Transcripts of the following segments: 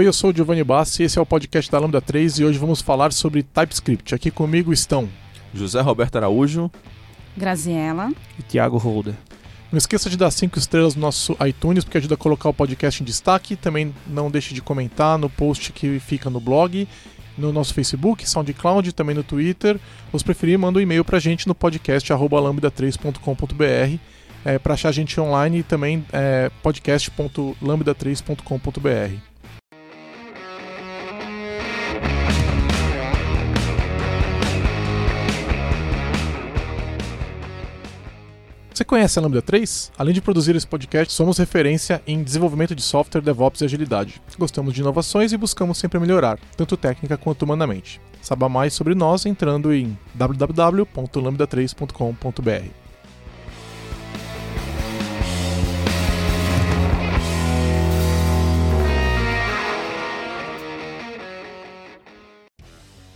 Oi, eu sou o Giovanni Bassi, esse é o podcast da Lambda 3 e hoje vamos falar sobre TypeScript. Aqui comigo estão José Roberto Araújo, Graziella e Thiago Holder. Não esqueça de dar 5 estrelas no nosso iTunes, porque ajuda a colocar o podcast em destaque. Também não deixe de comentar no post que fica no blog, no nosso Facebook, SoundCloud, também no Twitter. Os preferir, manda um e-mail pra gente no podcast lambda3.com.br. É, para achar a gente online e também é, podcast.lambda3.com.br. Você conhece a Lambda 3? Além de produzir esse podcast, somos referência em desenvolvimento de software, DevOps e agilidade. Gostamos de inovações e buscamos sempre melhorar, tanto técnica quanto humanamente. Saiba mais sobre nós entrando em www.lambda3.com.br.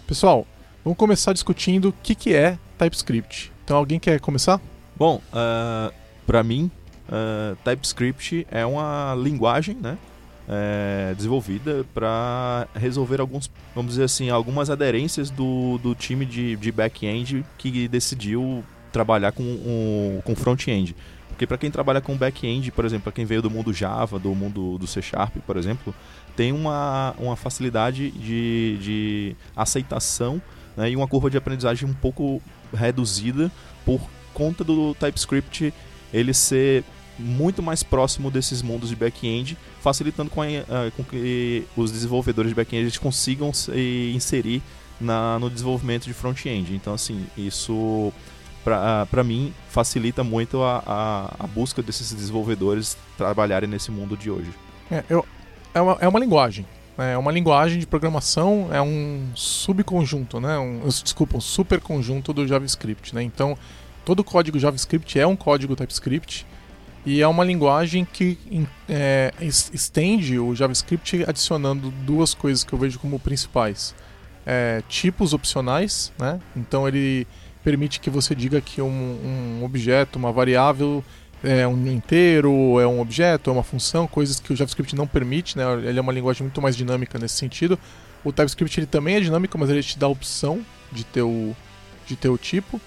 Pessoal, vamos começar discutindo o que, que é TypeScript. Então, alguém quer começar? Bom, uh, para mim, uh, TypeScript é uma linguagem, né? É, desenvolvida para resolver alguns, vamos dizer assim, algumas aderências do, do time de, de back-end que decidiu trabalhar com, um, com front-end. Porque para quem trabalha com back-end, por exemplo, para quem veio do mundo Java, do mundo do C Sharp, por exemplo, tem uma, uma facilidade de, de aceitação né, e uma curva de aprendizagem um pouco reduzida por conta do TypeScript ele ser muito mais próximo desses mundos de back-end, facilitando com, a, com, que os desenvolvedores de back-end consigam se inserir na, no desenvolvimento de front-end. Então, assim, isso para mim facilita muito a, a, a, busca desses desenvolvedores trabalharem nesse mundo de hoje. É, eu, é, uma, é uma linguagem. Né? É uma linguagem de programação, é um subconjunto, né? Um, desculpa, um superconjunto do JavaScript. Né? Então, todo código JavaScript é um código TypeScript e é uma linguagem que é, estende o JavaScript adicionando duas coisas que eu vejo como principais. É, tipos opcionais, né? então ele permite que você diga que um, um objeto, uma variável, é um inteiro, é um objeto, é uma função, coisas que o JavaScript não permite, né? ele é uma linguagem muito mais dinâmica nesse sentido. O TypeScript ele também é dinâmico, mas ele te dá a opção de ter o, de ter o tipo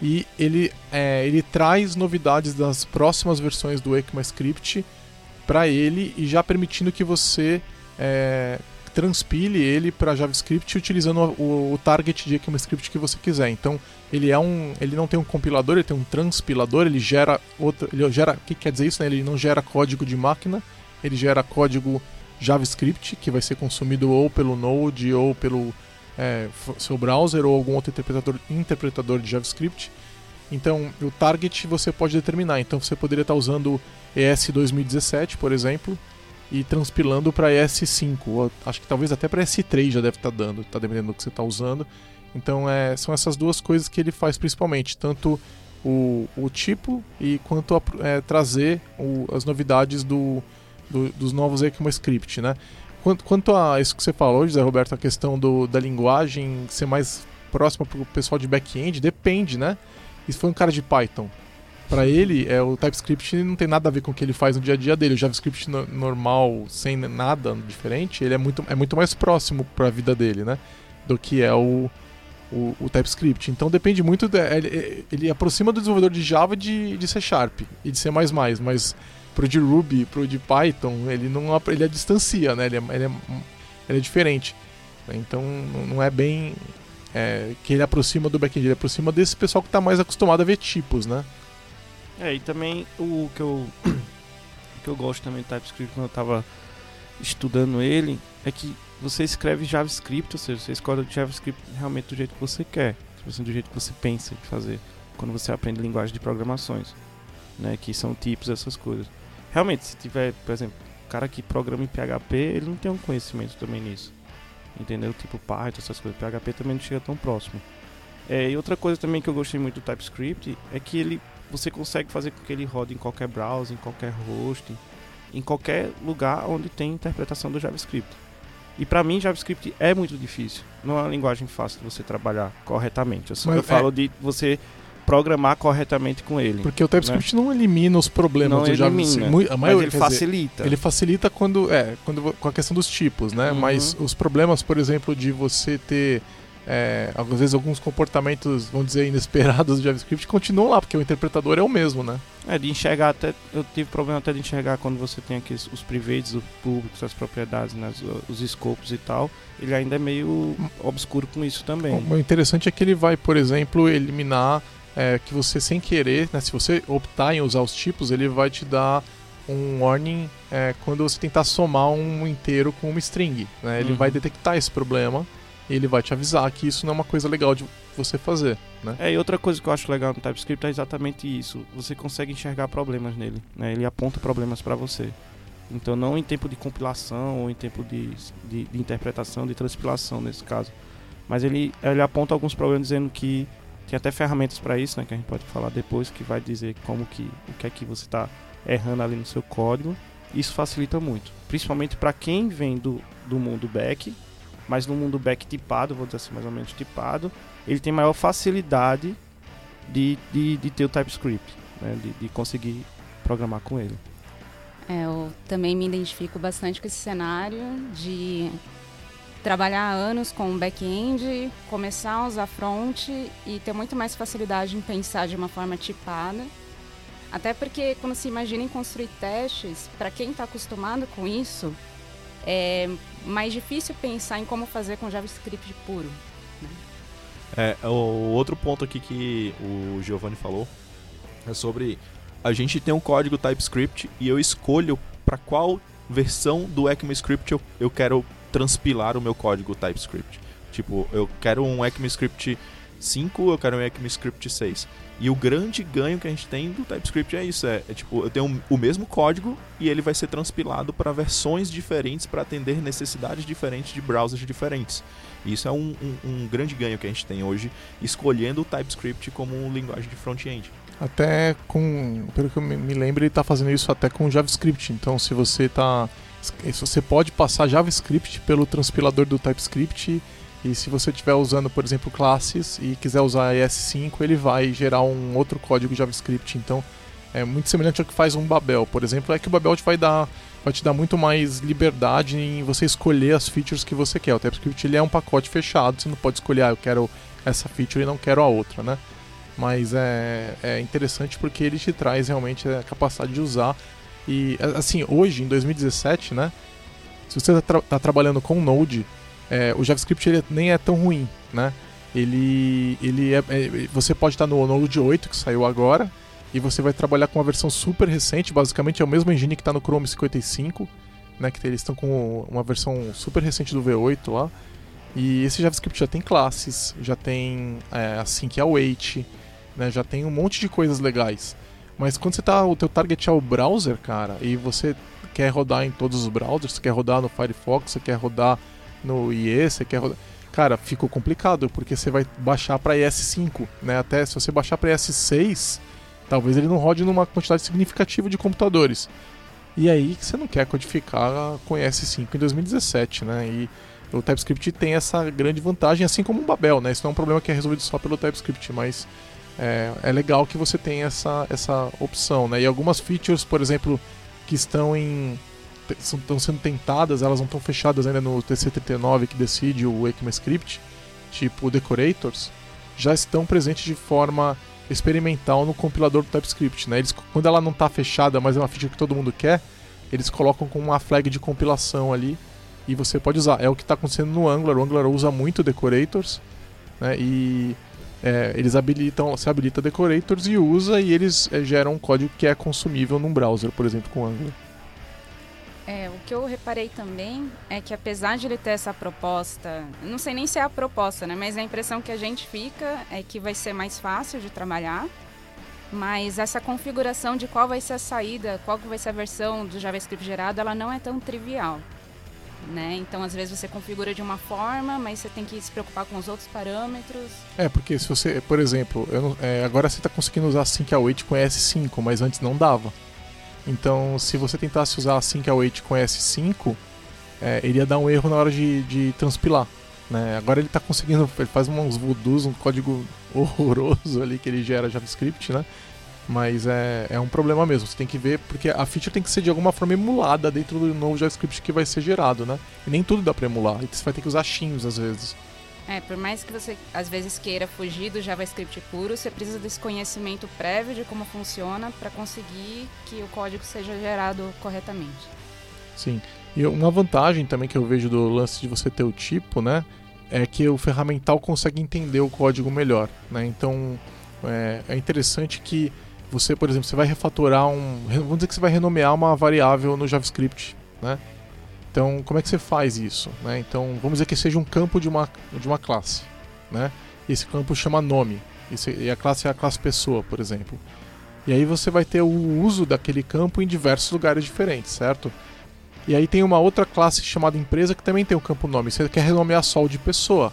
e ele, é, ele traz novidades das próximas versões do ECMAScript para ele e já permitindo que você é, transpile ele para JavaScript utilizando o, o, target de ECMAScript que você quiser. Então ele é um, ele não tem um compilador, ele tem um transpilador, ele gera outra, ele gera, o que quer dizer isso? Né? Ele não gera código de máquina, ele gera código JavaScript que vai ser consumido ou pelo Node ou pelo é, seu browser ou algum outro interpretador, interpretador de JavaScript. Então, o target você pode determinar. Então, você poderia estar usando ES 2017, por exemplo, e transpilando para ES5. Ou, acho que talvez até para ES3 já deve estar dando, está dependendo do que você está usando. Então, é, são essas duas coisas que ele faz principalmente, tanto o, o tipo e quanto a é, trazer o, as novidades do, do, dos novos ECMAScript, né? Quanto, quanto a isso que você falou, José Roberto, a questão do, da linguagem ser mais próxima para o pessoal de back-end, depende, né? Isso foi um cara de Python. Para ele, é, o TypeScript não tem nada a ver com o que ele faz no dia a dia dele. O JavaScript no, normal, sem nada diferente, ele é muito, é muito mais próximo para a vida dele, né? Do que é o, o, o TypeScript. Então depende muito. De, ele, ele, aproxima do desenvolvedor de Java de, de C Sharp e de C, mas pro de Ruby, pro de Python, ele não ele é distancia, né? Ele é, ele é, ele é diferente. Então não é bem é, que ele aproxima do back-end, ele aproxima desse pessoal que está mais acostumado a ver tipos, né? É, e também o que eu, o que eu gosto também do TypeScript quando eu estava estudando ele é que você escreve JavaScript, ou seja, você escolhe o JavaScript realmente do jeito que você quer, do jeito que você pensa de fazer, quando você aprende linguagem de programações, né, que são tipos, essas coisas realmente, se tiver, por exemplo, o cara que programa em PHP, ele não tem um conhecimento também nisso. Entendeu? Tipo Python, essas coisas. PHP também não chega tão próximo. É, e outra coisa também que eu gostei muito do TypeScript é que ele você consegue fazer com que ele rode em qualquer browser, em qualquer host, em qualquer lugar onde tem interpretação do JavaScript. E para mim, JavaScript é muito difícil. Não é uma linguagem fácil de você trabalhar corretamente. Eu, eu é... falo de você programar corretamente com ele. Porque o TypeScript não elimina os problemas Não do elimina, JavaScript. A Mas maioria, ele quer dizer, facilita. Ele facilita quando é quando com a questão dos tipos, né? Uhum. Mas os problemas, por exemplo, de você ter é, às vezes alguns comportamentos, vamos dizer, inesperados do JavaScript continuam lá, porque o interpretador é o mesmo, né? É, de enxergar até. Eu tive problema até de enxergar quando você tem aqui os privates, os públicos, as propriedades, né, os, os escopos e tal. Ele ainda é meio obscuro com isso também. O interessante é que ele vai, por exemplo, eliminar é, que você sem querer, né, se você optar em usar os tipos, ele vai te dar um warning é, quando você tentar somar um inteiro com uma string. Né? Ele Uhum. vai detectar esse problema e ele vai te avisar que isso não é uma coisa legal de você fazer. Né? É, e outra coisa que eu acho legal no TypeScript é exatamente isso. Você consegue enxergar problemas nele, né? Ele aponta problemas para você. Então não em tempo de compilação ou em tempo de, de, de interpretação, de transpilação nesse caso. Mas ele, ele aponta alguns problemas dizendo que tem até ferramentas para isso, né? Que a gente pode falar depois, que vai dizer como que o que é que você está errando ali no seu código. Isso facilita muito, principalmente para quem vem do, do mundo back, mas no mundo back tipado, vou dizer assim, mais ou menos tipado, ele tem maior facilidade de, de, de ter o TypeScript, né? de, de conseguir programar com ele. É, eu também me identifico bastante com esse cenário de trabalhar anos com back-end, começar a usar front e ter muito mais facilidade em pensar de uma forma tipada. Até porque quando se imagina em construir testes, para quem está acostumado com isso, é mais difícil pensar em como fazer com JavaScript puro. É, o outro ponto aqui que o Giovanni falou é sobre a gente tem um código TypeScript e eu escolho para qual versão do ECMAScript eu, eu quero transpilar o meu código TypeScript. Tipo, eu quero um ECMAScript 5, eu quero um ECMAScript 6. E o grande ganho que a gente tem do TypeScript é isso, é, é tipo, eu tenho o mesmo código e ele vai ser transpilado para versões diferentes para atender necessidades diferentes de browsers diferentes. E isso é um, um, um grande ganho que a gente tem hoje, escolhendo o TypeScript como linguagem de front-end. Até com, pelo que eu me lembro, ele está fazendo isso até com JavaScript. Então, se você tá, se você pode passar JavaScript pelo transpilador do TypeScript e se você estiver usando, por exemplo, classes e quiser usar ES5, ele vai gerar um outro código JavaScript. Então, é muito semelhante ao que faz um Babel, por exemplo, é que o Babel te vai dar vai te dar muito mais liberdade em você escolher as features que você quer. O TypeScript ele é um pacote fechado, você não pode escolher, ah, eu quero essa feature e não quero a outra, né? Mas é, é interessante porque ele te traz realmente a capacidade de usar. E assim, hoje, em 2017, né? Se você está tá trabalhando com Node, é, o JavaScript ele nem é tão ruim, né? Ele, ele é, é- você pode estar no Node 8 que saiu agora e você vai trabalhar com uma versão super recente, basicamente é o mesmo engine que está no Chrome 55, né? Que eles estão com uma versão super recente do V8 lá. E esse JavaScript já tem classes, já tem é, assim que await, né? Já tem um monte de coisas legais. Mas quando você tá, o teu target é o browser, cara, e você quer rodar em todos os browsers, você quer rodar no Firefox, você quer rodar no IE, você quer rodar. Cara, ficou complicado, porque você vai baixar para ES5, né? Até se você baixar para ES6, talvez ele não rode numa quantidade significativa de computadores. E aí você não quer codificar com ES5 em 2017, né? E o TypeScript tem essa grande vantagem, assim como o Babel, né? Isso não é um problema que é resolvido só pelo TypeScript, mas é, é legal que você tenha essa, essa opção, né? E algumas features, por exemplo, que estão em estão sendo tentadas, elas não estão fechadas ainda no TC39 que decide o ECMAScript, tipo Decorators, já estão presentes de forma experimental no compilador do TypeScript, né? Eles, quando ela não está fechada, mas é uma feature que todo mundo quer, eles colocam com uma flag de compilação ali e você pode usar. É o que está acontecendo no Angular. O Angular usa muito Decorators, né? E é, eles habilitam, se habilita Decorators e usa e eles é, geram um código que é consumível num browser, por exemplo, com Angular. É, o que eu reparei também é que apesar de ele ter essa proposta, não sei nem se é a proposta, né? Mas a impressão que a gente fica é que vai ser mais fácil de trabalhar. Mas essa configuração de qual vai ser a saída, qual vai ser a versão do JavaScript gerado, ela não é tão trivial. Né? Então, às vezes você configura de uma forma, mas você tem que se preocupar com os outros parâmetros. É, porque se você, por exemplo, não- é, agora você está conseguindo usar Sync Await com ES5, mas antes não dava. Então, se você tentasse usar Sync Await com ES5, é, iria dar um erro na hora de, de transpilar. Né? Agora ele está conseguindo, ele faz uns voodoos, um código horroroso ali que ele gera JavaScript, né? Mas é, é um problema mesmo. Você tem que ver, porque a feature tem que ser de alguma forma emulada dentro do novo JavaScript que vai ser gerado, né? E nem tudo dá para emular. E você vai ter que usar chinos às vezes. É, por mais que você às vezes queira fugir do JavaScript puro, você precisa desse conhecimento prévio de como funciona para conseguir que o código seja gerado corretamente. Sim. E uma vantagem também que eu vejo do lance de você ter o tipo, né? É que o ferramental consegue entender o código melhor, né? Então é, é interessante que você, por exemplo, você vai refatorar um. Vamos dizer que você vai renomear uma variável no JavaScript, né? Então, como é que você faz isso? Né? Então, vamos dizer que seja um campo de uma, de uma classe. Né? Esse campo chama nome. E a classe é a classe pessoa, por exemplo. E aí você vai ter o uso daquele campo em diversos lugares diferentes, certo? E aí tem uma outra classe chamada empresa que também tem o campo nome. Você quer renomear só o de pessoa.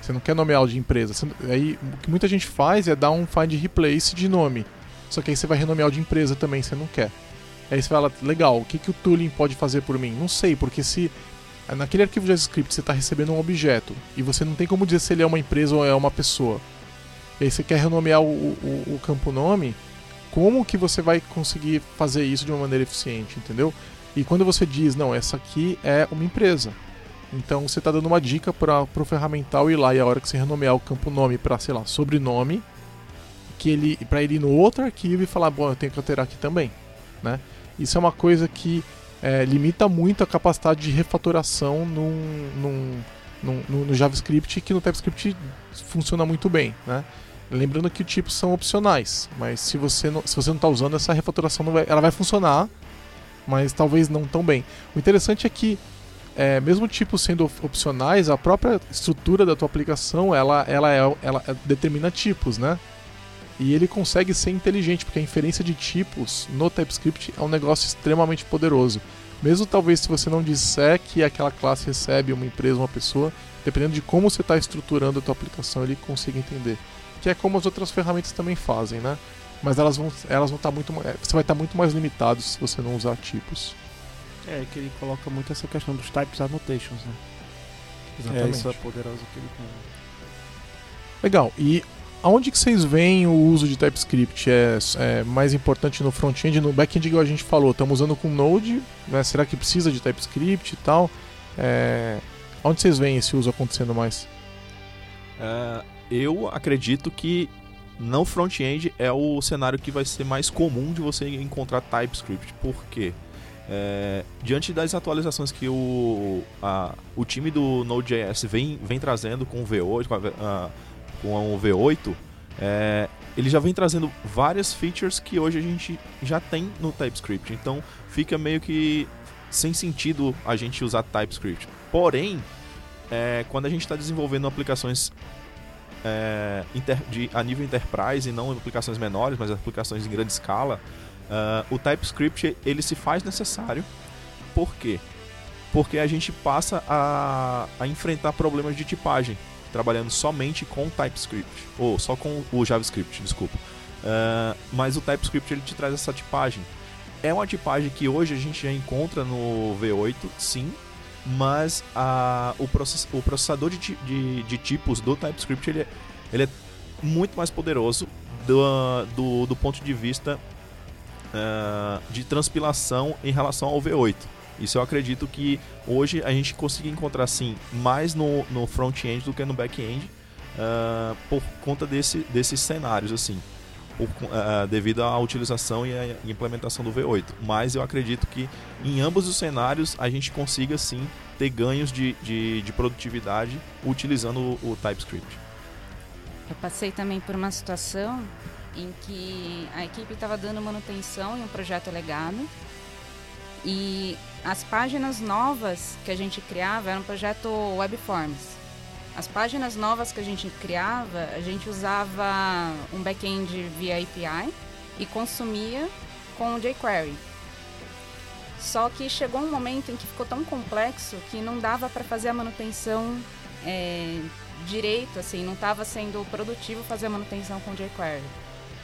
Você não quer nomear o de empresa. Você, aí o que muita gente faz é dar um find replace de nome. Só que aí você vai renomear de empresa também, você não quer. Aí você fala, legal, o que, que o tooling pode fazer por mim? Não sei, porque se naquele arquivo JavaScript você está recebendo um objeto e você não tem como dizer se ele é uma empresa ou é uma pessoa. E aí você quer renomear o, o, o campo nome, como que você vai conseguir fazer isso de uma maneira eficiente, entendeu? E quando você diz, não, essa aqui é uma empresa. Então você está dando uma dica para o ferramental ir lá e a hora que você renomear o campo nome para, sei lá, sobrenome, que ele para ele ir no outro arquivo e falar, bom, eu tenho que alterar aqui também, né? Isso é uma coisa que é, limita muito a capacidade de refatoração num, num, num, no JavaScript que no TypeScript funciona muito bem, né? Lembrando que os tipos são opcionais, mas se você não, se você não está usando essa refatoração, vai, ela vai funcionar, mas talvez não tão bem. O interessante é que é, mesmo tipos sendo opcionais, a própria estrutura da tua aplicação ela, ela, é, ela determina tipos, né? E ele consegue ser inteligente, porque a inferência de tipos no TypeScript é um negócio extremamente poderoso. Mesmo talvez se você não disser que aquela classe recebe uma empresa, uma pessoa, dependendo de como você está estruturando a tua aplicação, ele consiga entender. Que é como as outras ferramentas também fazem, né? Mas elas vão, elas vão estar tá muito, você vai estar tá muito mais limitado se você não usar tipos. É que ele coloca muito essa questão dos types annotations, né? Exatamente. É, isso é poderoso que ele tem. Legal. E Aonde que vocês veem o uso de TypeScript? É, é mais importante no front-end? No back-end, igual a gente falou, estamos usando com Node, né? será que precisa de TypeScript e tal? É, onde vocês veem esse uso acontecendo mais? Uh, eu acredito que no front-end é o cenário que vai ser mais comum de você encontrar TypeScript. Por quê? É, diante das atualizações que o, a, o time do Node.js vem, vem trazendo com o V8, com a, a com o V8, é, ele já vem trazendo várias features que hoje a gente já tem no TypeScript. Então fica meio que sem sentido a gente usar TypeScript. Porém, é, quando a gente está desenvolvendo aplicações é, inter, de, a nível enterprise e não aplicações menores, mas aplicações em grande escala, uh, o TypeScript ele se faz necessário. Por quê? Porque a gente passa a, a enfrentar problemas de tipagem trabalhando somente com TypeScript, ou só com o JavaScript, desculpa. Uh, mas o TypeScript ele te traz essa tipagem. É uma tipagem que hoje a gente já encontra no V8, sim, mas a, o, process, o processador de, de, de, tipos do TypeScript ele é, ele é muito mais poderoso do, do, do ponto de vista uh, de transpilação em relação ao V8. Isso eu acredito que hoje a gente consiga encontrar assim mais no, no front-end do que no back-end uh, por conta desse, desses cenários assim. Por, uh, devido à utilização e à implementação do V8. Mas eu acredito que em ambos os cenários a gente consiga sim ter ganhos de, de, de produtividade utilizando o, o TypeScript. Eu passei também por uma situação em que a equipe estava dando manutenção em um projeto legado e as páginas novas que a gente criava era um projeto Webforms. As páginas novas que a gente criava, a gente usava um back-end via API e consumia com o jQuery. Só que chegou um momento em que ficou tão complexo que não dava para fazer a manutenção é, direito, assim, não estava sendo produtivo fazer a manutenção com jQuery.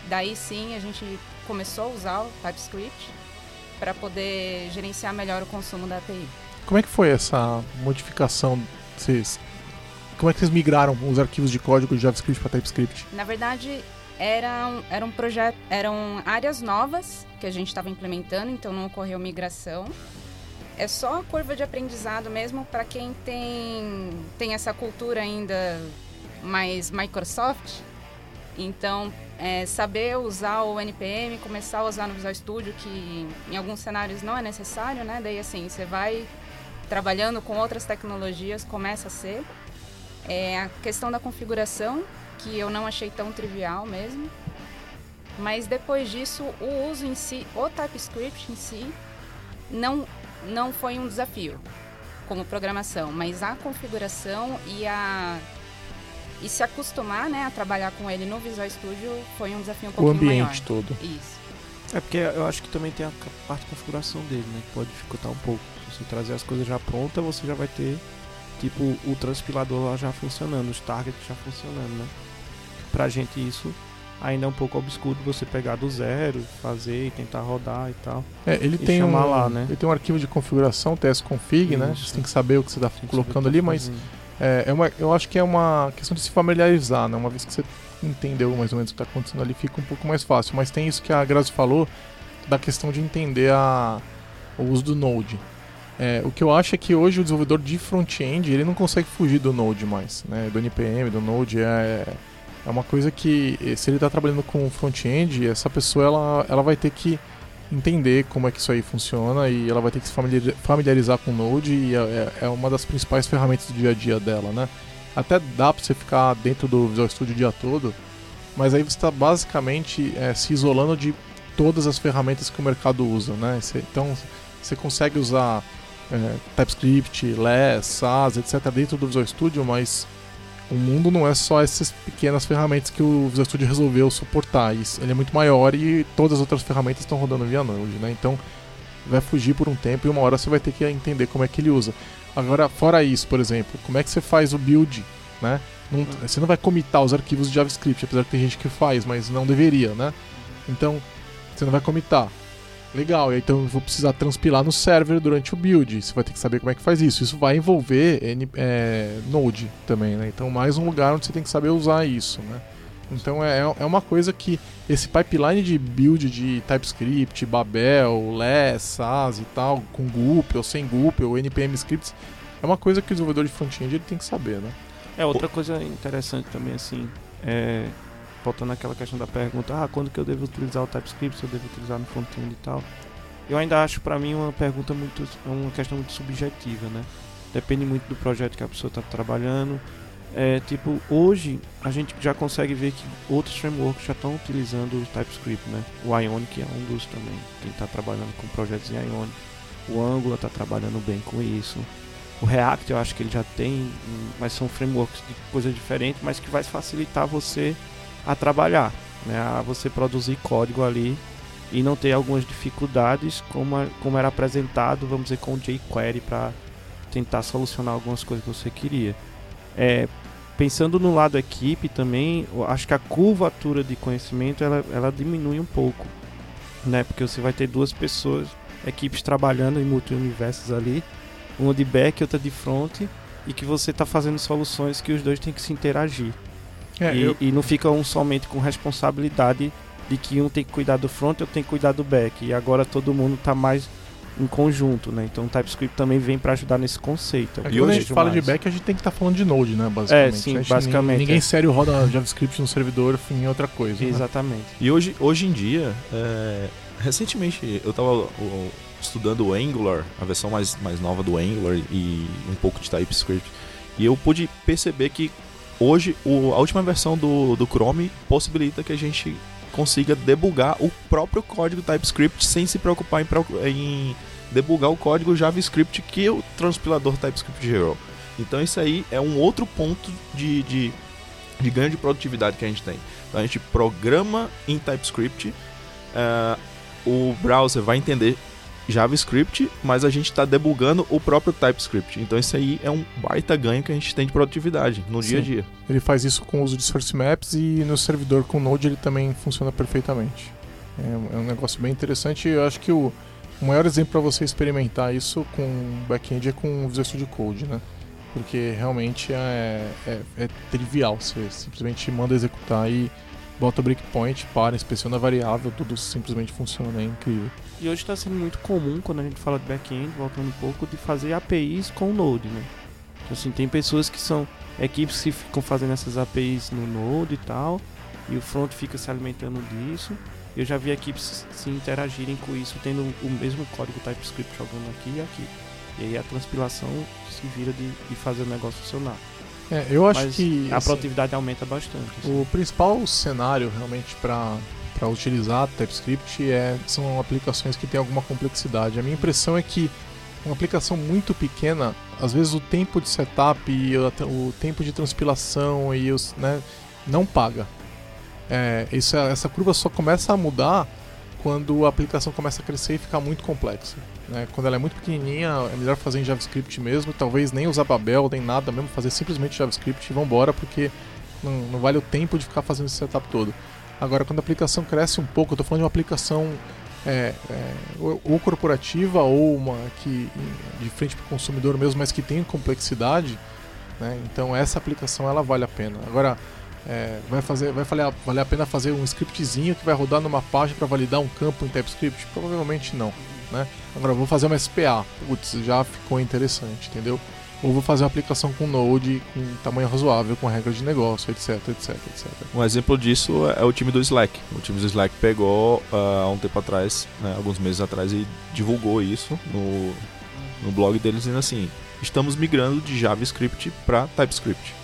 Daí sim a gente começou a usar o TypeScript para poder gerenciar melhor o consumo da API. Como é que foi essa modificação? Vocês como é que vocês migraram os arquivos de código de JavaScript para TypeScript? Na verdade, eram, eram, projeto, eram áreas novas que a gente estava implementando, então não ocorreu migração. É só a curva de aprendizado mesmo para quem tem, tem essa cultura ainda mais Microsoft. Então, é, saber usar o NPM, começar a usar no Visual Studio, que em alguns cenários não é necessário, né? Daí, assim, você vai trabalhando com outras tecnologias, começa a ser. É, a questão da configuração, que eu não achei tão trivial mesmo. Mas depois disso, o uso em si, o TypeScript em si, não, não foi um desafio como programação, mas a configuração e a e se acostumar, né, a trabalhar com ele no Visual Studio foi um desafio um pouquinho O ambiente maior. todo. Isso. É porque eu acho que também tem a parte de configuração dele, né? Que pode dificultar um pouco. Se você trazer as coisas já prontas, você já vai ter, tipo, o transpilador lá já funcionando, os targets já funcionando, né? Pra gente isso ainda é um pouco obscuro você pegar do zero, fazer e tentar rodar e tal. É, ele E tem um, chamar lá, né? ele tem um arquivo de configuração, tsconfig, né? Isso. Você tem que saber o que você está que colocando o ali, que tá mas fazendo. É, é uma, eu acho que é uma questão de se familiarizar, né? Uma vez que você entendeu mais ou menos o que está acontecendo ali, fica um pouco mais fácil. Mas tem isso que a Grazi falou, da questão de entender a, o uso do Node. É, o que eu acho é que hoje o desenvolvedor de front-end, ele não consegue fugir do Node mais, né? Do NPM, do Node, é, é uma coisa que, se ele está trabalhando com front-end, essa pessoa, ela, ela vai ter que entender como é que isso aí funciona e ela vai ter que se familiar- familiarizar com o Node e é, é uma das principais ferramentas do dia a dia dela, né? Até dá para você ficar dentro do Visual Studio o dia todo, mas aí você está basicamente eh, se isolando de todas as ferramentas que o mercado usa, né? Você- então você consegue usar eh, TypeScript, Less, SAS, etc. dentro do Visual Studio, mas o mundo não é só essas pequenas ferramentas que o Visual Studio resolveu suportar. Isso, ele é muito maior e todas as outras ferramentas estão rodando via Node, né? Então vai fugir por um tempo e uma hora você vai ter que entender como é que ele usa. Agora, fora isso, por exemplo, como é que você faz o build, né? Não- você não vai comitar os arquivos de JavaScript, apesar que tem gente que faz, mas não deveria, né? Então, você não vai comitar. Legal, então eu vou precisar transpilar no server durante o build. Você vai ter que saber como é que faz isso. Isso vai envolver N- é, Node também, né? Então, mais um lugar onde você tem que saber usar isso, né? Então, é, é uma coisa que esse pipeline de build de TypeScript, Babel, Less, SAS e tal, com Goop ou sem Goop ou NPM scripts, é uma coisa que o desenvolvedor de front-end tem que saber, né? É, outra coisa interessante também, assim, é. Voltando àquela questão da pergunta, ah, quando que eu devo utilizar o TypeScript, se eu devo utilizar no front-end e tal. Eu ainda acho, pra mim, uma pergunta muito. uma questão muito subjetiva, né? Depende muito do projeto que a pessoa está trabalhando. É, tipo, hoje a gente já consegue ver que outros frameworks já estão utilizando o TypeScript, né? O Ionic é um dos também, quem está trabalhando com projetos em Ionic. O Angular está trabalhando bem com isso. O React eu acho que ele já tem, mas são frameworks de coisa diferente, mas que vai facilitar você a trabalhar, né? A você produzir código ali e não ter algumas dificuldades como, a- como era apresentado, vamos dizer, com o jQuery para tentar solucionar algumas coisas que você queria. É, pensando no lado equipe também, acho que a curvatura de conhecimento ela, ela diminui um pouco, né? Porque você vai ter duas pessoas, equipes trabalhando em multi-universos ali, uma de back e outra de front, e que você está fazendo soluções que os dois têm que se interagir. É, e, eu- e não fica um somente com responsabilidade de que um tem que cuidar do front e outro tem que cuidar do back. E agora todo mundo está mais em conjunto, né? Então o TypeScript também vem para ajudar nesse conceito. É Eu que quando a gente fala de mais. back, a gente tem que estar falando de Node, né? Basicamente. É, sim, basicamente, Ninguém é. sério roda JavaScript no servidor em outra coisa. né? Exatamente. E hoje, hoje em dia, é, recentemente eu tava o- estudando o Angular, a versão mais, mais nova do Angular e um pouco de TypeScript. E eu pude perceber que hoje o- a última versão do, do Chrome possibilita que a gente consiga debugar o próprio código TypeScript sem se preocupar em, em debugar o código JavaScript que o transpilador TypeScript gerou. Então isso aí é um outro ponto de, de, de ganho de produtividade que a gente tem. Então a gente programa em TypeScript, ah, o browser vai entender JavaScript, mas a gente está debugando o próprio TypeScript. Então isso aí é um baita ganho que a gente tem de produtividade no dia a Sim. dia. Ele faz isso com o uso de source maps e no servidor com Node ele também funciona perfeitamente. É, é um negócio bem interessante e eu acho que o, o maior exemplo para você experimentar isso com back-end é com o Visual Studio Code, né? porque realmente é, é, é trivial. Você simplesmente manda executar e bota o breakpoint, para, inspeciona a variável, tudo simplesmente funciona, é incrível. E hoje está sendo muito comum, quando a gente fala de back-end, voltando um pouco, de fazer APIs com o Node, né? Então, assim, tem pessoas que são equipes que ficam fazendo essas APIs no Node e tal, e o front fica se alimentando disso. Eu já vi equipes se interagirem com isso, tendo o mesmo código TypeScript jogando aqui e aqui. E aí a transpilação se vira de, de fazer o negócio funcionar. É, eu acho Mas que a assim, produtividade aumenta bastante. assim. o principal cenário realmente para para utilizar TypeScript é, são aplicações que têm alguma complexidade. A minha impressão é que uma aplicação muito pequena, às vezes o tempo de setup e o, tempo de transpilação e os, né, não paga. É, isso, é- essa curva só começa a mudar quando a aplicação começa a crescer e ficar muito complexa. né? Quando ela é muito pequenininha, é melhor fazer em JavaScript mesmo, talvez nem usar Babel, nem nada mesmo, fazer simplesmente JavaScript e vambora, porque não, não vale o tempo de ficar fazendo esse setup todo. Agora, quando a aplicação cresce um pouco, eu estou falando de uma aplicação é, é, ou, ou corporativa ou uma que de frente para o consumidor mesmo, mas que tem complexidade, né? então essa aplicação ela vale a pena. Agora, é, vai, fazer, vai valer, valer a pena fazer um scriptzinho que vai rodar numa página para validar um campo em TypeScript? Provavelmente não. Né? Agora, vou fazer uma SPA, putz, já ficou interessante, entendeu? Ou vou fazer uma aplicação com Node com tamanho razoável, com regra de negócio, etc, etc, etc. Um exemplo disso é o time do Slack. O time do Slack pegou ah, há um tempo atrás, né, alguns meses atrás, e divulgou isso no, no blog deles, dizendo assim: estamos migrando de JavaScript para TypeScript,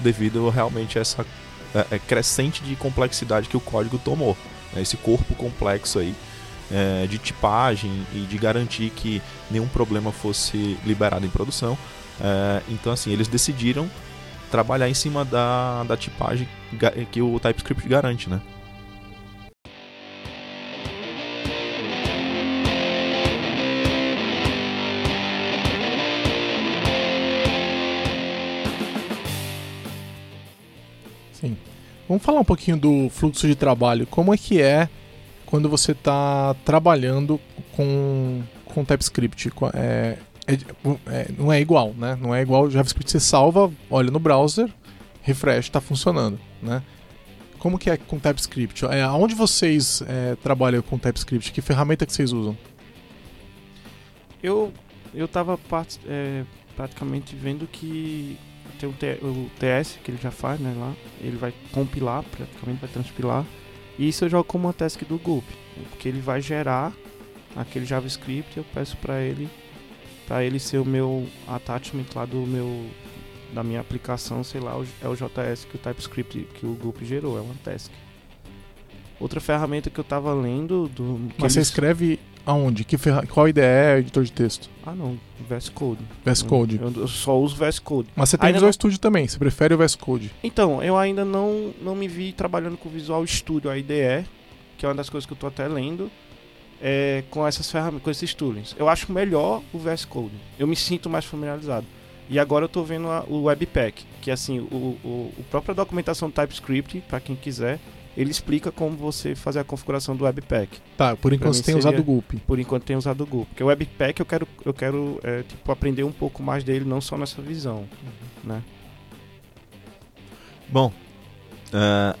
devido realmente a essa é, é, crescente de complexidade que o código tomou. né, esse corpo complexo aí é, de tipagem e de garantir que nenhum problema fosse liberado em produção. É, então, assim, eles decidiram trabalhar em cima da, da tipagem que o TypeScript garante, né? Sim. Vamos falar um pouquinho do fluxo de trabalho. Como é que é quando você está trabalhando com, com TypeScript? É, é- é- não é igual, né? Não é igual o JavaScript. Você salva, olha no browser, refresh, está funcionando, né? Como que é com TypeScript? É, aonde vocês é, trabalham com TypeScript? Que ferramenta que vocês usam? Eu, eu tava é, praticamente vendo que tem o, T- o TS que ele já faz, né, lá. Ele vai compilar, praticamente vai transpilar. E isso eu jogo como uma task do Gulp. Porque ele vai gerar aquele JavaScript eu peço para ele para ele ser o meu attachment lá do meu da minha aplicação, sei lá, é o JS que o TypeScript que o Gulp gerou, é uma task. Outra ferramenta que eu tava lendo do Mas você eles- escreve aonde? Que ferra... Qual IDE é editor de texto? Ah, não, VS Code. VS Code. Eu, eu só uso VS Code. Mas você tem Ainda Visual não- Studio também, você prefere o VS Code? Então, eu ainda não, não me vi trabalhando com Visual Studio, a IDE, que é uma das coisas que eu tô até lendo, é, com essas ferramentas, com esses toolings. Eu acho melhor o VS Code. Eu me sinto mais familiarizado. E agora eu tô vendo a- o Webpack, que assim, o, o, o própria documentação TypeScript, para quem quiser, ele explica como você fazer a configuração do Webpack. Tá, por enquanto você tem seria- usado o Gulp. Por enquanto tem usado o Google. Porque o Webpack eu quero, eu quero é, tipo, aprender um pouco mais dele, não só nessa visão. Né? Bom, é,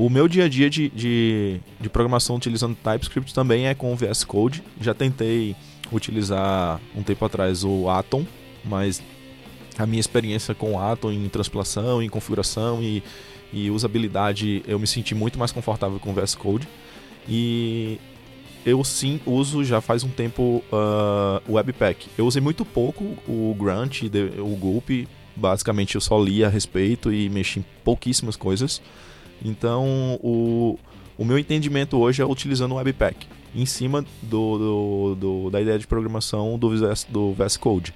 o meu dia a dia de, de, de programação utilizando TypeScript também é com o VS Code. Já tentei utilizar um tempo atrás o Atom, mas a minha experiência com o Atom em transpilação, em configuração e, e usabilidade, eu me senti muito mais confortável com o VS Code. E eu sim uso já faz um tempo ah, o Webpack. Eu usei muito pouco o Grunt, o Gulp, basicamente eu só li a respeito e mexi em pouquíssimas coisas. Então, o, o meu entendimento hoje é utilizando o Webpack em cima do, do- do- da ideia de programação do VS, do VS Code.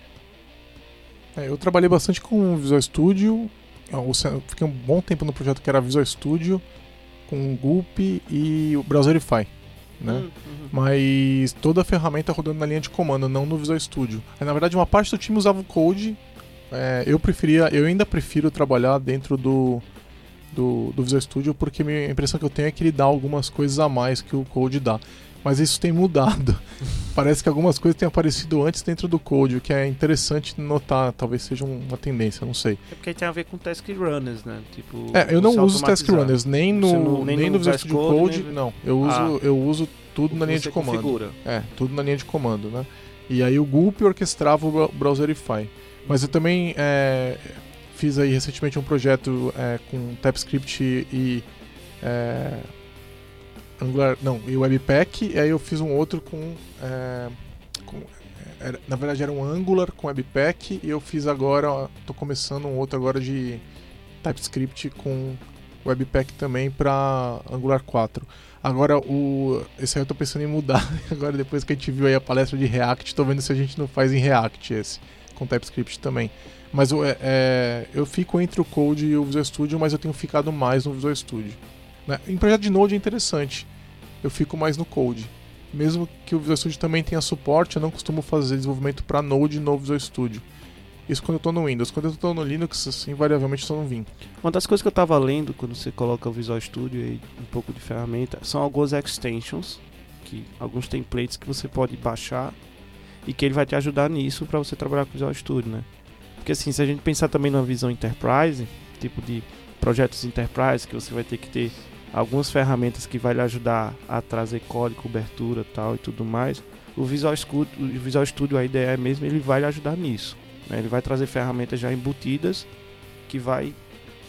É, eu trabalhei bastante com o Visual Studio. Eu se- eu fiquei um bom tempo no projeto que era Visual Studio, com o Gulp e o Browserify. Né? Hum, uhum. Mas toda a ferramenta rodando na linha de comando, não no Visual Studio. Aí, na verdade, uma parte do time usava o Code. É, eu preferia, eu ainda prefiro trabalhar dentro do, do, do Visual Studio porque minha impressão que eu tenho é que ele dá algumas coisas a mais que o Code dá. mas isso tem mudado. Parece que algumas coisas têm aparecido antes dentro do code, o que é interessante notar, talvez seja uma tendência, não sei. É porque tem a ver com task runners, né? Tipo, é, eu não uso task runners nem no, não- nem nem no no Visual Studio Code, Code, nem- não. Eu uso, Ah. eu uso tudo na linha de comando. configura. É, tudo na linha de comando, né? E aí o Gulp orquestrava o Browserify. Mas eu também é, fiz aí recentemente um projeto é, com TypeScript e é, Angular, não, e Webpack, e aí eu fiz um outro com, é, com- era- na verdade era um Angular com Webpack e eu fiz agora, tô começando um outro agora de TypeScript com Webpack também para Angular 4. Agora, o, esse aí eu tô pensando em mudar. Agora, depois que a gente viu aí a palestra de React, tô vendo se a gente não faz em React esse, com TypeScript também. Mas é, é, eu fico entre o Code e o Visual Studio, mas eu tenho ficado mais no Visual Studio. né? Em projeto de Node é interessante, eu fico mais no Code. Mesmo que o Visual Studio também tenha suporte, eu não costumo fazer desenvolvimento para Node no Visual Studio. Isso quando eu tô no Windows. Quando eu tô no Linux, assim, invariavelmente tô no Vim. Uma das coisas que eu tava lendo quando você coloca o Visual Studio e um pouco de ferramenta são algumas extensions, que alguns templates que você pode baixar e que ele vai te ajudar nisso para você trabalhar com o Visual Studio, né? Porque assim, se a gente pensar também numa visão enterprise, tipo de projetos enterprise, que você vai ter que ter algumas ferramentas que vai lhe ajudar a trazer código, cobertura, tal e tudo mais. O Visual Studio, o Visual Studio a ideia é mesmo, ele vai lhe ajudar nisso. né? Ele vai trazer ferramentas já embutidas que vai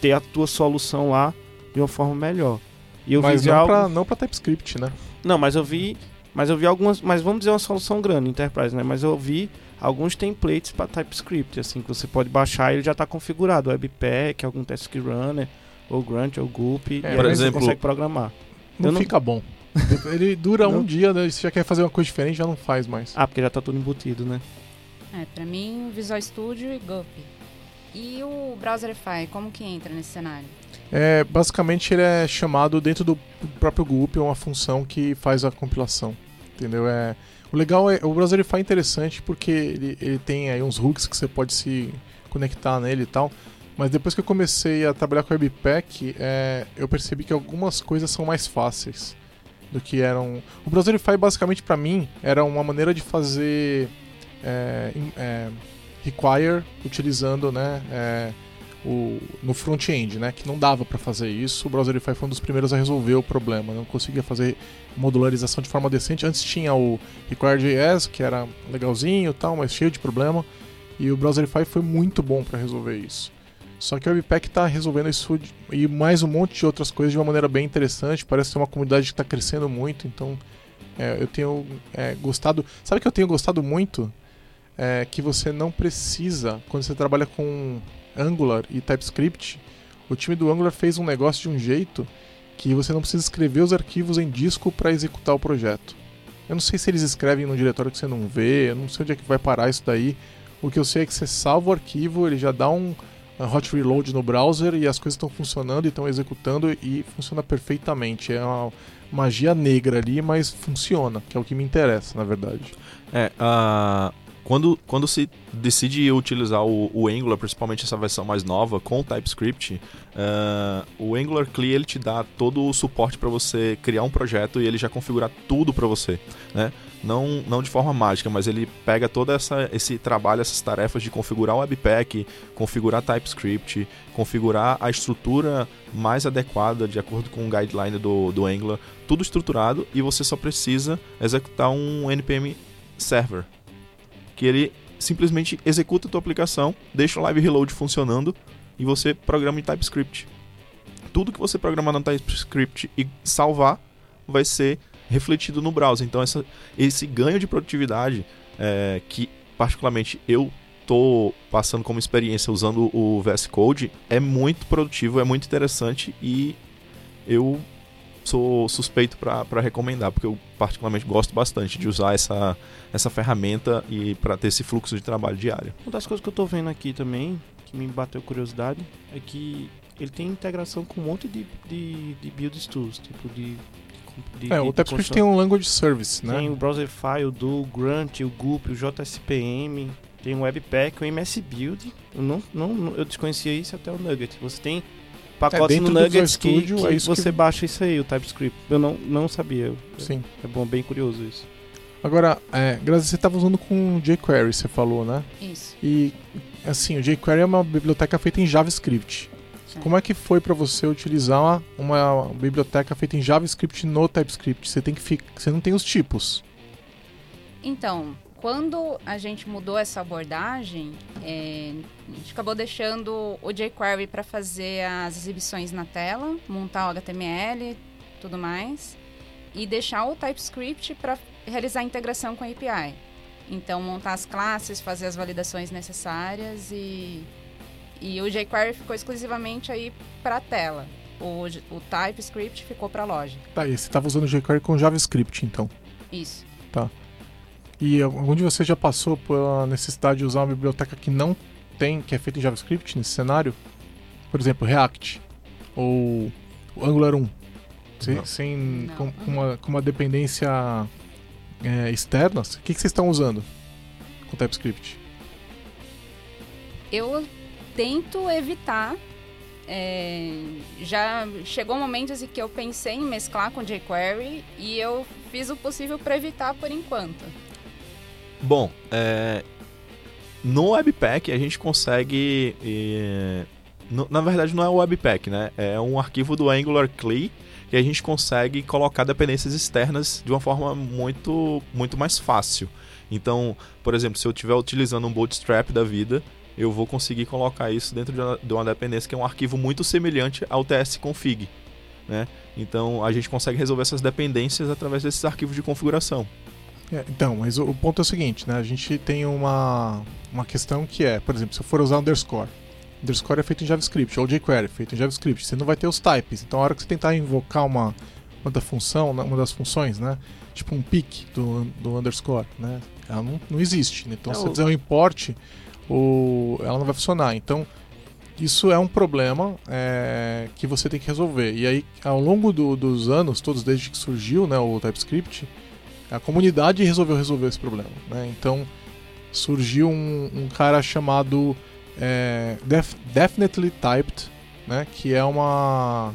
ter a tua solução lá de uma forma melhor. E eu mas vi não, algo... pra, não pra TypeScript, né? Não, mas eu vi, mas eu vi algumas, mas vamos dizer uma solução grande, Enterprise, né? Mas eu vi alguns templates para TypeScript, assim, que você pode baixar e ele já está configurado, Webpack, algum Task Runner, ou Grunt, ou Gulp, e aí por você exemplo- consegue programar. Não, não- fica bom. Ele dura um dia, né? se já quer fazer uma coisa diferente, já não faz mais. Ah, porque já tá tudo embutido, né? É, pra mim, Visual Studio e Guppy. E o Browserify, como que entra nesse cenário? É, basicamente ele é chamado dentro do próprio Gulp, é uma função que faz a compilação. Entendeu? É, o legal é o Browserify é interessante porque ele, ele tem aí uns hooks que você pode se conectar nele e tal. Mas depois que eu comecei a trabalhar com Webpack, é, eu percebi que algumas coisas são mais fáceis do que eram. O Browserify basicamente para mim era uma maneira de fazer é, é, require utilizando, né? O, no front-end, né? Que não dava para fazer isso. O Browserify foi um dos primeiros a resolver o problema. Não conseguia fazer modularização de forma decente. Antes tinha o Require.js, que era legalzinho e tal, mas cheio de problema. E o Browserify foi muito bom para resolver isso. Só que o Webpack está resolvendo isso e mais um monte de outras coisas de uma maneira bem interessante. Parece ser uma comunidade que está crescendo muito, então é, eu tenho é, gostado. Sabe que eu tenho gostado muito? É, que você não precisa, quando você trabalha com Angular e TypeScript, o time do Angular fez um negócio de um jeito que você não precisa escrever os arquivos em disco para executar o projeto. Eu não sei se eles escrevem num diretório que você não vê, eu não sei onde é que vai parar isso daí. O que eu sei é que você salva o arquivo, ele já dá um uh, hot reload no browser e as coisas estão funcionando e estão executando e funciona perfeitamente. É uma magia negra ali, mas funciona, que é o que me interessa, na verdade. É, ah, quando, quando se decide utilizar o, o Angular, principalmente essa versão mais nova, com o TypeScript, ah, o Angular CLI ele te dá todo o suporte para você criar um projeto e ele já configurar tudo para você, né? Não, não de forma mágica, mas ele pega todo essa, esse trabalho, essas tarefas de configurar o Webpack, configurar TypeScript, configurar a estrutura mais adequada de acordo com o guideline do, do Angular, tudo estruturado e você só precisa executar um npm server, que ele simplesmente executa a tua aplicação, deixa o live reload funcionando e você programa em TypeScript. Tudo que você programar no TypeScript e salvar vai ser refletido no browser. Então essa, esse ganho de produtividade é, que particularmente eu tô passando como experiência usando o VS Code é muito produtivo, é muito interessante e eu sou suspeito para recomendar, porque eu particularmente gosto bastante de usar essa, essa ferramenta e para ter esse fluxo de trabalho diário. Uma das coisas que eu tô vendo aqui também, que me bateu curiosidade, é que ele tem integração com um monte de, de, de build tools, tipo de... de É, de- o de TypeScript tem um language service, né? Tem o Browserify, o Do, o Grunt, o Gulp, o JSPM, tem o Webpack, o MS Build. Eu, não, não- eu desconhecia isso até o Nugget. Você tem pacotes dentro no Nuggets que, Studio, que é isso que- você baixa isso aí, o TypeScript. Eu não, não sabia. Sim. É bom, bem curioso isso. Agora, é, Grazi, você estava usando com jQuery, você falou, né? Isso. E assim, o jQuery é uma biblioteca feita em JavaScript. Sim. Como é que foi para você utilizar uma, uma biblioteca feita em JavaScript no TypeScript? Você tem que fi- você não tem os tipos. Então, quando a gente mudou essa abordagem, é, a gente acabou deixando o jQuery para fazer as exibições na tela, montar o HTML, tudo mais, e deixar o TypeScript para realizar a integração com a API. Então, montar as classes, fazer as validações necessárias e, e o jQuery ficou exclusivamente aí para a tela. O, o TypeScript ficou para a loja. Tá, e você estava usando o jQuery com JavaScript, então. Isso. E algum de vocês já passou pela necessidade de usar uma biblioteca que não tem, que é feita em JavaScript nesse cenário? Por exemplo, React ou Angular 1. Sem, sem- Não. com, com uma, com uma dependência é, externa. O que, que vocês estão usando com TypeScript? eu tento evitar. é, já chegou momentos em que eu pensei em mesclar com jQuery e eu fiz o possível para evitar por enquanto. Bom, é, no Webpack a gente consegue. é, no- na verdade, não é o Webpack, né? É um arquivo do Angular CLI que a gente consegue colocar dependências externas de uma forma muito, muito mais fácil. Então, por exemplo, se eu estiver utilizando um Bootstrap da vida, eu vou conseguir colocar isso dentro de uma, de uma dependência que é um arquivo muito semelhante ao tsconfig. Né? Então, a gente consegue resolver essas dependências através desses arquivos de configuração. É, então, mas o, o ponto é o seguinte, né? A gente tem uma, uma questão que é, por exemplo, se eu for usar underscore, underscore é feito em JavaScript, ou jQuery é feito em JavaScript, você não vai ter os types. Então, a hora que você tentar invocar uma, uma da função, né, uma das funções, né? Tipo um pick do, do underscore, né? Ela não, não existe. né? Então, É se o- você fizer um import, o, ela não vai funcionar. Então, isso é um problema é, que você tem que resolver. E aí, ao longo do- dos anos, todos desde que surgiu né, o TypeScript, a comunidade resolveu resolver esse problema. Né? Então surgiu um, um cara chamado é, Def- Definitely Typed, né? que é uma,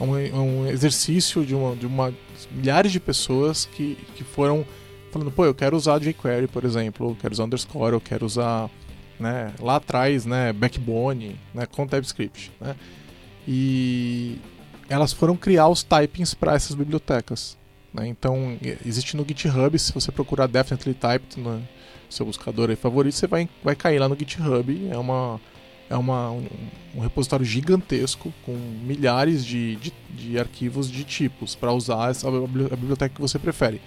um, um exercício de, uma, de uma milhares de pessoas que, que foram falando, pô, eu quero usar jQuery, por exemplo, eu quero usar underscore, eu quero usar né, lá atrás, né, backbone, né, com TypeScript, né? E elas foram criar os typings para essas bibliotecas. Né? Então, existe no GitHub, se você procurar Definitely Typed no seu buscador favorito, você vai, vai cair lá no GitHub. É, uma, é uma, um, um repositório gigantesco com milhares de, de, de arquivos de tipos para usar essa, a bibli- a biblioteca que você prefere.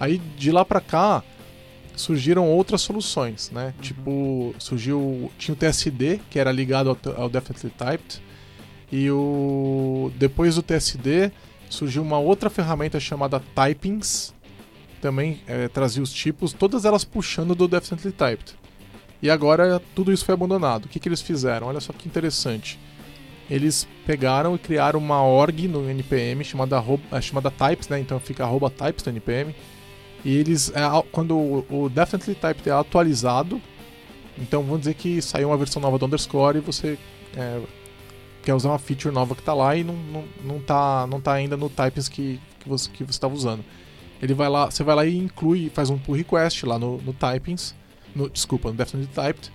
Aí, de lá para cá, surgiram outras soluções, né? Tipo, surgiu... Tinha o TSD, que era ligado ao, ao Definitely Typed. E o depois do TSD surgiu uma outra ferramenta chamada Typings, também eh, trazia os tipos, todas elas puxando do Definitely Typed. E agora tudo isso foi abandonado. O que, que eles fizeram? Olha só que interessante. Eles pegaram e criaram uma org no NPM chamada, eh, chamada Types, né? Então fica arroba Types no NPM. E eles, ao- quando o, o Definitely Typed é atualizado, então vamos dizer que saiu uma versão nova do underscore e você eh, quer usar uma feature nova que tá lá e não, não, não, tá, não tá ainda no types que, que você que estava usando. Ele vai lá, você vai lá e inclui, faz um pull request lá no, no typings, no, desculpa, no definitely typed.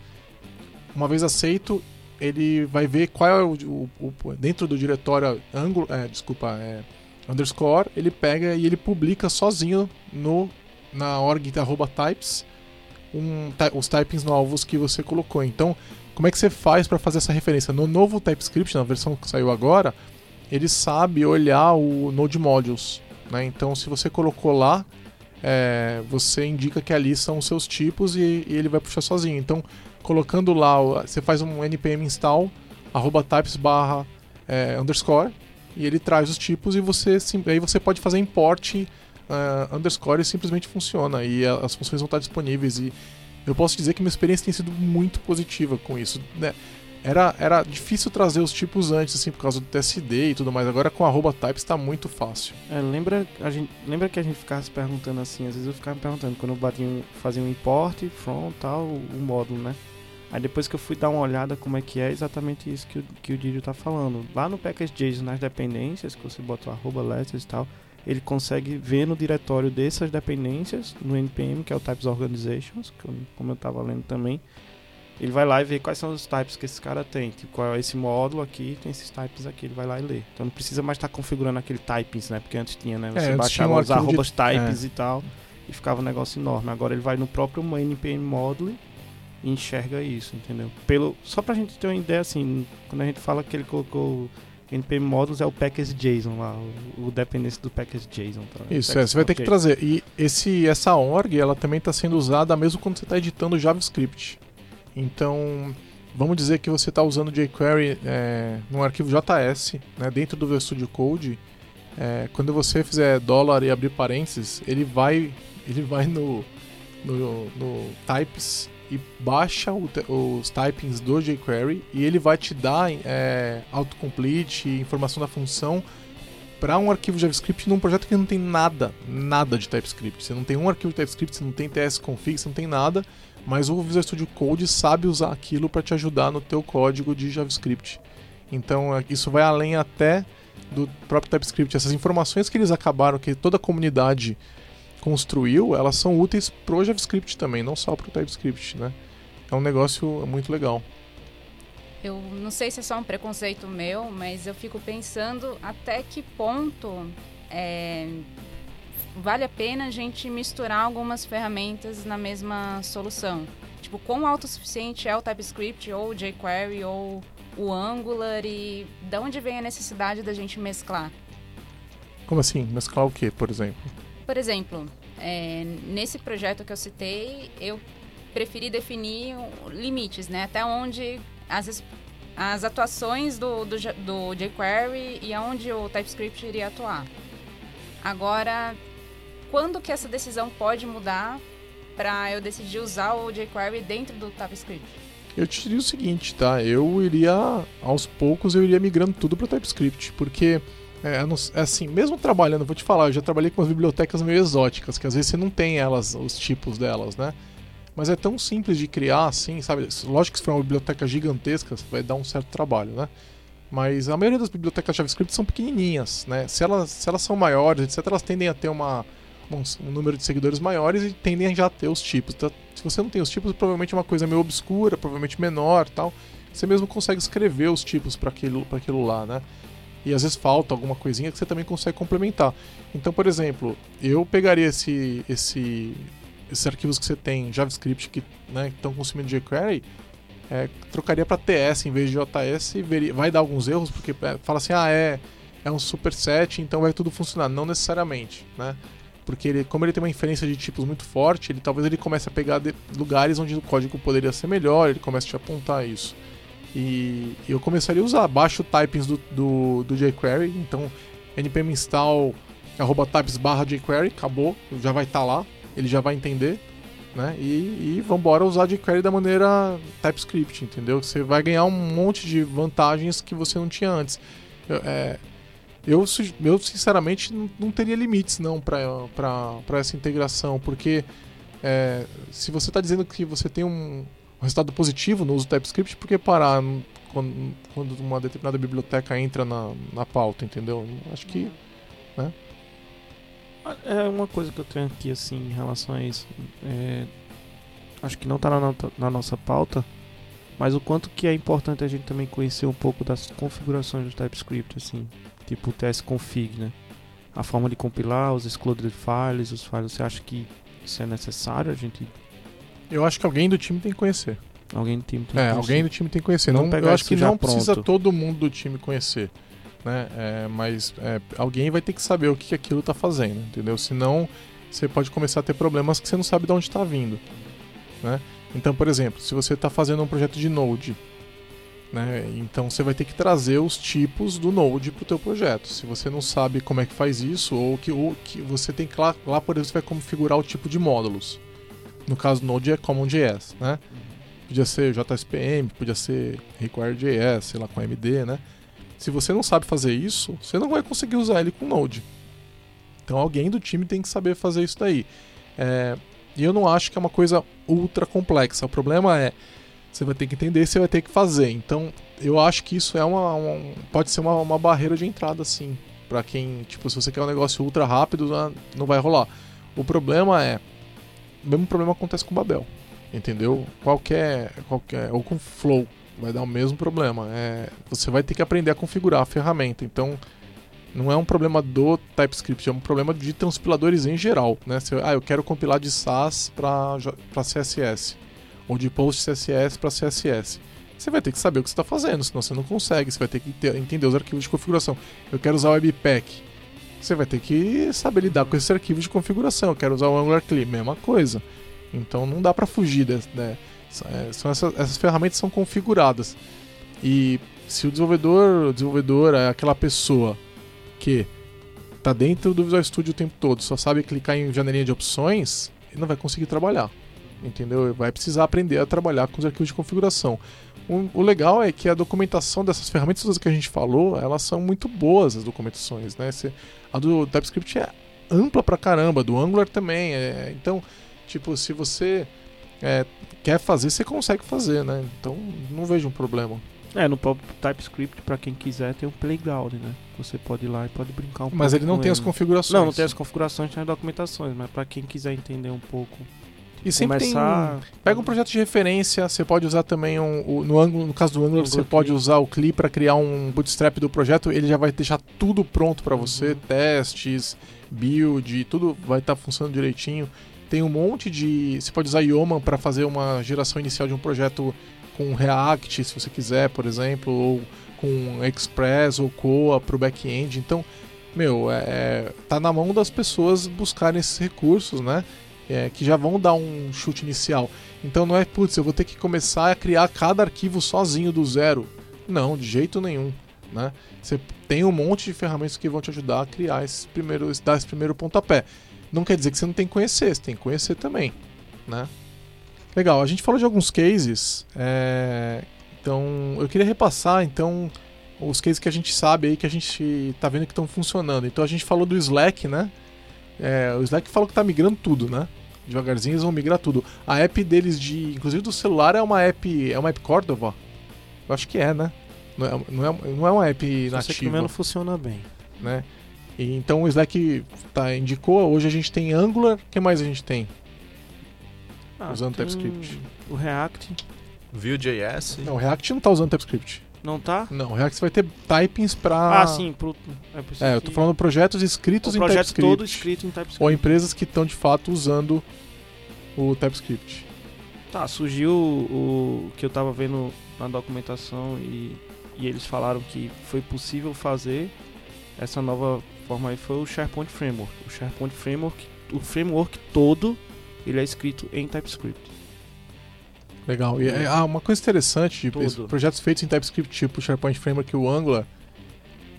Uma vez aceito, ele vai ver qual é o, o- o- dentro do diretório Angular, é, desculpa, é, underscore, ele pega e ele publica sozinho no na org arroba types um, os typings novos que você colocou. Então, como é que você faz para fazer essa referência? No novo TypeScript, na versão que saiu agora, ele sabe olhar o Node Modules. Né? Então, se você colocou lá, é, você indica que ali são os seus tipos e, e ele vai puxar sozinho. Então, colocando lá, você faz um npm install arroba types barra é, underscore e ele traz os tipos e você aí você pode fazer import ah, underscore e simplesmente funciona e as funções vão estar disponíveis e eu posso dizer que minha experiência tem sido muito positiva com isso. né? Era, era difícil trazer os tipos antes, assim, por causa do TSD e tudo mais. Agora com arroba types está muito fácil. É, lembra, a gente, lembra que a gente ficava se perguntando assim, às vezes eu ficava me perguntando, quando eu batia um, fazia um import, from, tal, o módulo, né? Aí depois que eu fui dar uma olhada como é que é, exatamente isso que o, que o Didio tá falando. Lá no package.json, nas dependências, que você bota o arroba letters e tal, ele consegue ver no diretório dessas dependências, no NPM, que é o Types Organizations, que eu, como eu estava lendo também, ele vai lá e vê quais são os types que esse cara tem. Tipo, qual é esse módulo aqui, tem esses types aqui, ele vai lá e lê. Então não precisa mais estar tá configurando aquele types, né? Porque antes tinha, né? Você É, baixava os arrobas de- types é. e tal, e ficava um negócio enorme. Agora ele vai no próprio NPM módulo e enxerga isso, entendeu? Pelo, só pra gente ter uma ideia, assim, quando a gente fala que ele colocou NPM Modules é o package JSON lá, o, o dependência do package JSON. Tá? Isso, é, você vai ter que trazer. E esse, essa org, ela também está sendo usada mesmo quando você está editando JavaScript. Então, vamos dizer que você está usando jQuery é, num arquivo JS, né, dentro do Visual Studio Code. é, quando você fizer dólar e abrir parênteses, ele vai, ele vai no, no, no types e baixa o os typings do jQuery e ele vai te dar é, autocomplete, informação da função para um arquivo JavaScript num projeto que não tem nada, nada de TypeScript. Você não tem um arquivo de TypeScript, você não tem tsconfig, você não tem nada, mas o Visual Studio Code sabe usar aquilo para te ajudar no teu código de JavaScript. Então é, isso vai além até do próprio TypeScript. Essas informações que eles acabaram, que toda a comunidade construiu, elas são úteis pro JavaScript também, não só pro TypeScript, né? É um negócio muito legal. Eu não sei se é só um preconceito meu, mas eu fico pensando até que ponto é, vale a pena a gente misturar algumas ferramentas na mesma solução. Tipo, quão autossuficiente é o TypeScript ou o jQuery ou o Angular e de onde vem a necessidade da gente mesclar? Como assim? Mesclar o que, por exemplo? Por exemplo, é, nesse projeto que eu citei, eu preferi definir limites, né? Até onde as, as atuações do, do, do jQuery e aonde o TypeScript iria atuar. Agora, quando que essa decisão pode mudar para eu decidir usar o jQuery dentro do TypeScript? Eu te diria o seguinte, tá? Eu iria, aos poucos, eu iria migrando tudo para TypeScript, porque, é, não- é assim, mesmo trabalhando, vou te falar, eu já trabalhei com umas bibliotecas meio exóticas, que às vezes você não tem elas, os tipos delas, né? Mas é tão simples de criar, assim, sabe? Lógico que se for uma biblioteca gigantesca, vai dar um certo trabalho, né? Mas a maioria das bibliotecas JavaScript são pequenininhas, né? Se elas, se elas são maiores, etc., elas tendem a ter uma, um, número de seguidores maiores e tendem a já ter os tipos. Então, se você não tem os tipos, provavelmente é uma coisa meio obscura, provavelmente menor tal. Você mesmo consegue escrever os tipos para aquilo, aquilo lá, né? E às vezes falta alguma coisinha que você também consegue complementar. Então, por exemplo, eu pegaria esse, esse, esses arquivos que você tem em JavaScript que né, estão consumindo jQuery, é, trocaria para TS em vez de JS e veria, vai dar alguns erros, porque é, fala assim, ah, é, é um superset, então vai tudo funcionar. Não necessariamente, né? Porque ele, como ele tem uma inferência de tipos muito forte, ele talvez ele comece a pegar de- lugares onde o código poderia ser melhor, ele comece a te apontar isso. E eu começaria a usar, baixo typings do, do, do jQuery, então npm install arroba types barra jQuery, acabou, já vai estar lá, ele já vai entender, né? E, e vambora usar jQuery da maneira TypeScript, entendeu? Você vai ganhar um monte de vantagens que você não tinha antes. Eu, é, eu, eu, sinceramente não, não teria limites não para essa integração, porque é, se você está dizendo que você tem um, um resultado positivo no uso do TypeScript, por que parar quando, quando uma determinada biblioteca entra na, na pauta, entendeu? Acho que É uma coisa que eu tenho aqui, assim, em relação a isso. É, acho que não tá na, na nossa pauta, mas o quanto que é importante a gente também conhecer um pouco das configurações do TypeScript, assim, tipo o tsconfig, né? A forma de compilar, os excluded files, os files. Você acha que isso é necessário? A gente. Eu acho que alguém do time tem que conhecer. Alguém do time tem É, que alguém do time tem que conhecer. Não Não, eu acho que não precisa pronto. todo mundo do time conhecer. Né? É, mas é, alguém vai ter que saber o que que aquilo está fazendo, entendeu? Senão você pode começar a ter problemas que você não sabe de onde está vindo. Né? Então, por exemplo, se você está fazendo um projeto de Node, né? então você vai ter que trazer os tipos do Node para o teu projeto. Se você não sabe como é que faz isso, ou que, ou que você tem que lá, lá, por exemplo, você vai configurar o tipo de módulos. No caso Node é CommonJS, né? Podia ser JSPM, podia ser Require.js, sei lá, com AMD, né? Se você não sabe fazer isso, você não vai conseguir usar ele com Node. Então alguém do time tem que saber fazer isso daí. É, e eu não acho que é uma coisa ultra complexa. O problema é, Você vai ter que entender, você vai ter que fazer. Então, eu acho que isso é uma, uma- pode ser uma, uma barreira de entrada, sim. Pra quem, tipo, se você quer um negócio ultra rápido, né, não vai rolar. O problema é, mesmo problema acontece com Babel, entendeu? Qualquer, qualquer, ou com Flow, vai dar o mesmo problema. É, você vai ter que aprender a configurar a ferramenta. Então, não é um problema do TypeScript, é um problema de transpiladores em geral, né? Ah, eu quero compilar de SAS para CSS ou de PostCSS para CSS. Você vai ter que saber o que você está fazendo, senão você não consegue. Você vai ter que ter- entender os arquivos de configuração. Eu quero usar o Webpack. Você vai ter que saber lidar com esses arquivos de configuração. Eu quero usar o Angular CLI, mesma coisa. Então não dá para fugir né? É, São essas, essas ferramentas são configuradas. E se o desenvolvedor, o desenvolvedor é aquela pessoa que tá dentro do Visual Studio o tempo todo, só sabe clicar em janelinha de opções, ele não vai conseguir trabalhar. Entendeu? Vai precisar aprender a trabalhar com os arquivos de configuração. O, o legal é que a documentação dessas ferramentas que a gente falou, elas são muito boas, as documentações, né? Você- a do TypeScript é ampla pra caramba, do Angular também. é- então, tipo, se você é, quer fazer, você consegue fazer, né? Então, não vejo um problema. É, no próprio TypeScript, pra quem quiser, tem um playground, né? Você pode ir lá e pode brincar um pouco. Mas ele não tem as né? configurações. Não, não tem as configurações, tem as documentações, mas pra quem quiser entender um pouco, E sempre tem começar... Pega um projeto de referência, você pode usar também um, o- no, Angular, no caso do Angular, você pode usar o CLI para criar um bootstrap do projeto, ele já vai deixar tudo pronto para você, Uhum. testes, build, tudo vai estar funcionando direitinho. Tem um monte de, você pode usar Yeoman para fazer uma geração inicial de um projeto com React, se você quiser, por exemplo, ou com Express ou Coa para o back-end. Então, meu, é, tá na mão das pessoas buscarem esses recursos, né? É, que já vão dar um chute inicial. Então não é, putz, eu vou ter que começar a criar cada arquivo sozinho do zero. Não, de jeito nenhum. Né? Você tem um monte de ferramentas que vão te ajudar a criar esse primeiro, dar esse primeiro pontapé. Não quer dizer que você não tem que conhecer, você tem que conhecer também. Né? Legal, a gente falou de alguns cases. é, Então, eu queria repassar então os cases que a gente sabe aí que a gente tá vendo que estão funcionando. Então a gente falou do Slack, né? É, o Slack falou que tá migrando tudo, né? Devagarzinho eles vão migrar tudo. A app deles de. Inclusive do celular é uma app. É uma app Cordova? Eu acho que é, né? Não é, não é, não é uma app Só sei que nativa. menos funciona bem. né? E, então o Slack tá, indicou. Hoje a gente tem Angular. O que mais a gente tem? Usando tem TypeScript. O React Vue.js. Não, o React não tá usando TypeScript. Não tá? Não, o React vai ter typings pra. Ah, sim. Pro... É, É, eu tô falando projetos escritos o em projeto TypeScript. todo escrito em TypeScript. Ou empresas que estão de fato usando o TypeScript. Tá, surgiu o, o que eu tava vendo na documentação e, e eles falaram que foi possível fazer essa nova forma aí foi o SharePoint Framework. O SharePoint Framework, o framework todo, ele é escrito em TypeScript. Legal. E é, ah, uma coisa interessante de projetos feitos em TypeScript, tipo o SharePoint Framework e o Angular,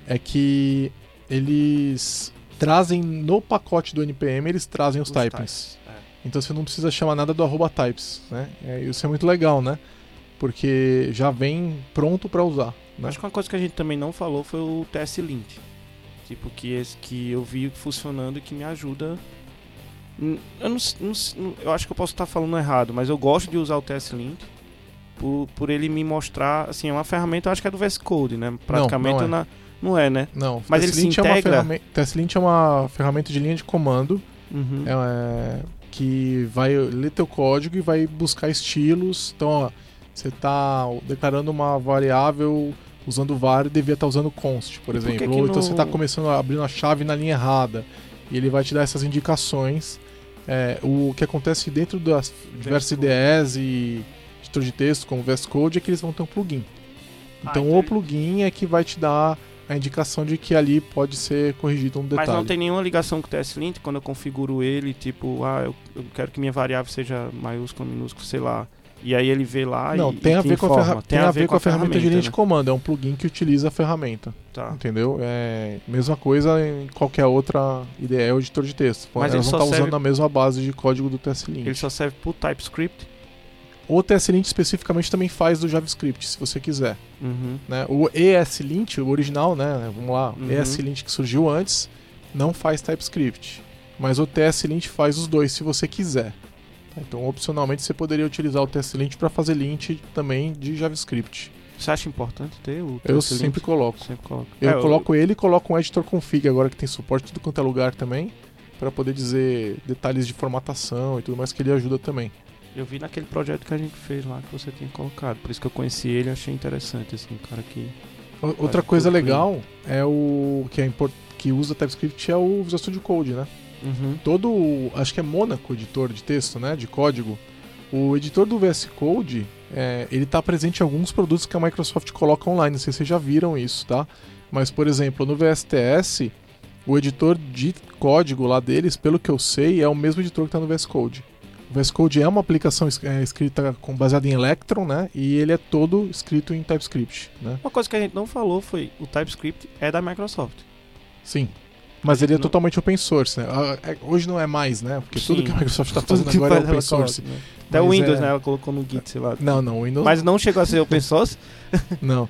é que eles trazem no pacote do NPM, eles trazem os, Os typings. types, é. Então você não precisa chamar nada do arroba types, né? É, isso é muito legal, né? Porque já vem pronto para usar. Né? Acho que uma coisa que a gente também não falou foi o TS-Lint. Tipo, que, esse, que eu vi funcionando e que me ajuda. Eu, não, não não- eu acho que eu posso estar falando errado, mas eu gosto de usar o TS-Lint por, por ele me mostrar. Assim, é uma ferramenta, eu acho que é do VS Code, né? Praticamente não é. eu na- não é, né? Não, Mas ele se TestLint é uma integra? TestLint é uma ferramenta de linha de comando Uhum. é, que vai ler teu código e vai buscar estilos. Então, ó, você está declarando uma variável usando var e devia estar usando const, por E por que exemplo. que Ou então não- você está começando a abrir uma chave na linha errada. E ele vai te dar essas indicações. É, o que acontece dentro das diversas. IDEs e editor de texto, como o VS Code, é que eles vão ter um plugin. Ah, Então, então o plugin é que vai te dar a indicação de que ali pode ser corrigido um detalhe. Mas não tem nenhuma ligação com o TS-Lint quando eu configuro ele, tipo, ah, eu, eu quero que minha variável seja maiúscula, minúscula, sei lá. E aí ele vê lá Não, e, tem e a ver com a, ferra- tem a ver com a ferramenta de linha né? de comando. É um plugin que utiliza a ferramenta. Tá. Entendeu? É mesma coisa em qualquer outra IDE ou editor de texto. Mas Elas ele só estar serve- usando a mesma base de código do TSLint. Ele só serve pro TypeScript. O TSLint especificamente também faz do JavaScript, se você quiser. Uhum. né? O ESLint, o original, né? Vamos lá, Uhum. o ESLint que surgiu antes, não faz TypeScript. Mas o TSLint faz os dois se você quiser. Então, opcionalmente, você poderia utilizar o TSLint para fazer lint também de JavaScript. Você acha importante ter o Eu TSLint? sempre coloco. Sempre coloco. Eu É, coloco ele e coloco um editor config agora que tem suporte tudo quanto é lugar também, para poder dizer detalhes de formatação e tudo mais que ele ajuda também. Eu vi naquele projeto que a gente fez lá que você tinha colocado. Por isso que eu conheci ele e achei interessante, assim, um cara que. Outra coisa legal é o que é import... que usa TypeScript é o Visual Studio Code, né? Uhum. Todo, acho que é Monaco, editor de texto, né, de código. O editor do VS Code, é, ele está presente em alguns produtos que a Microsoft coloca online. Não sei se vocês já viram isso, tá? Mas, por exemplo, no VSTS, o editor de código lá deles, pelo que eu sei, é o mesmo editor que está no VS Code. O VS Code é uma aplicação é, escrita com, baseada em Electron, né? E ele é todo escrito em TypeScript, né? Uma coisa que a gente não falou foi o TypeScript é da Microsoft. Sim. Mas ele é Não- totalmente open source, né? Ah, é- Hoje não é mais, né? Porque tudo Sim. que a Microsoft está Tudo fazendo agora é open source. coloca, né? Até o Mas Windows, é- né? Ela colocou no Git, sei lá. Não, não, o Windows Mas não chegou a ser open source. não.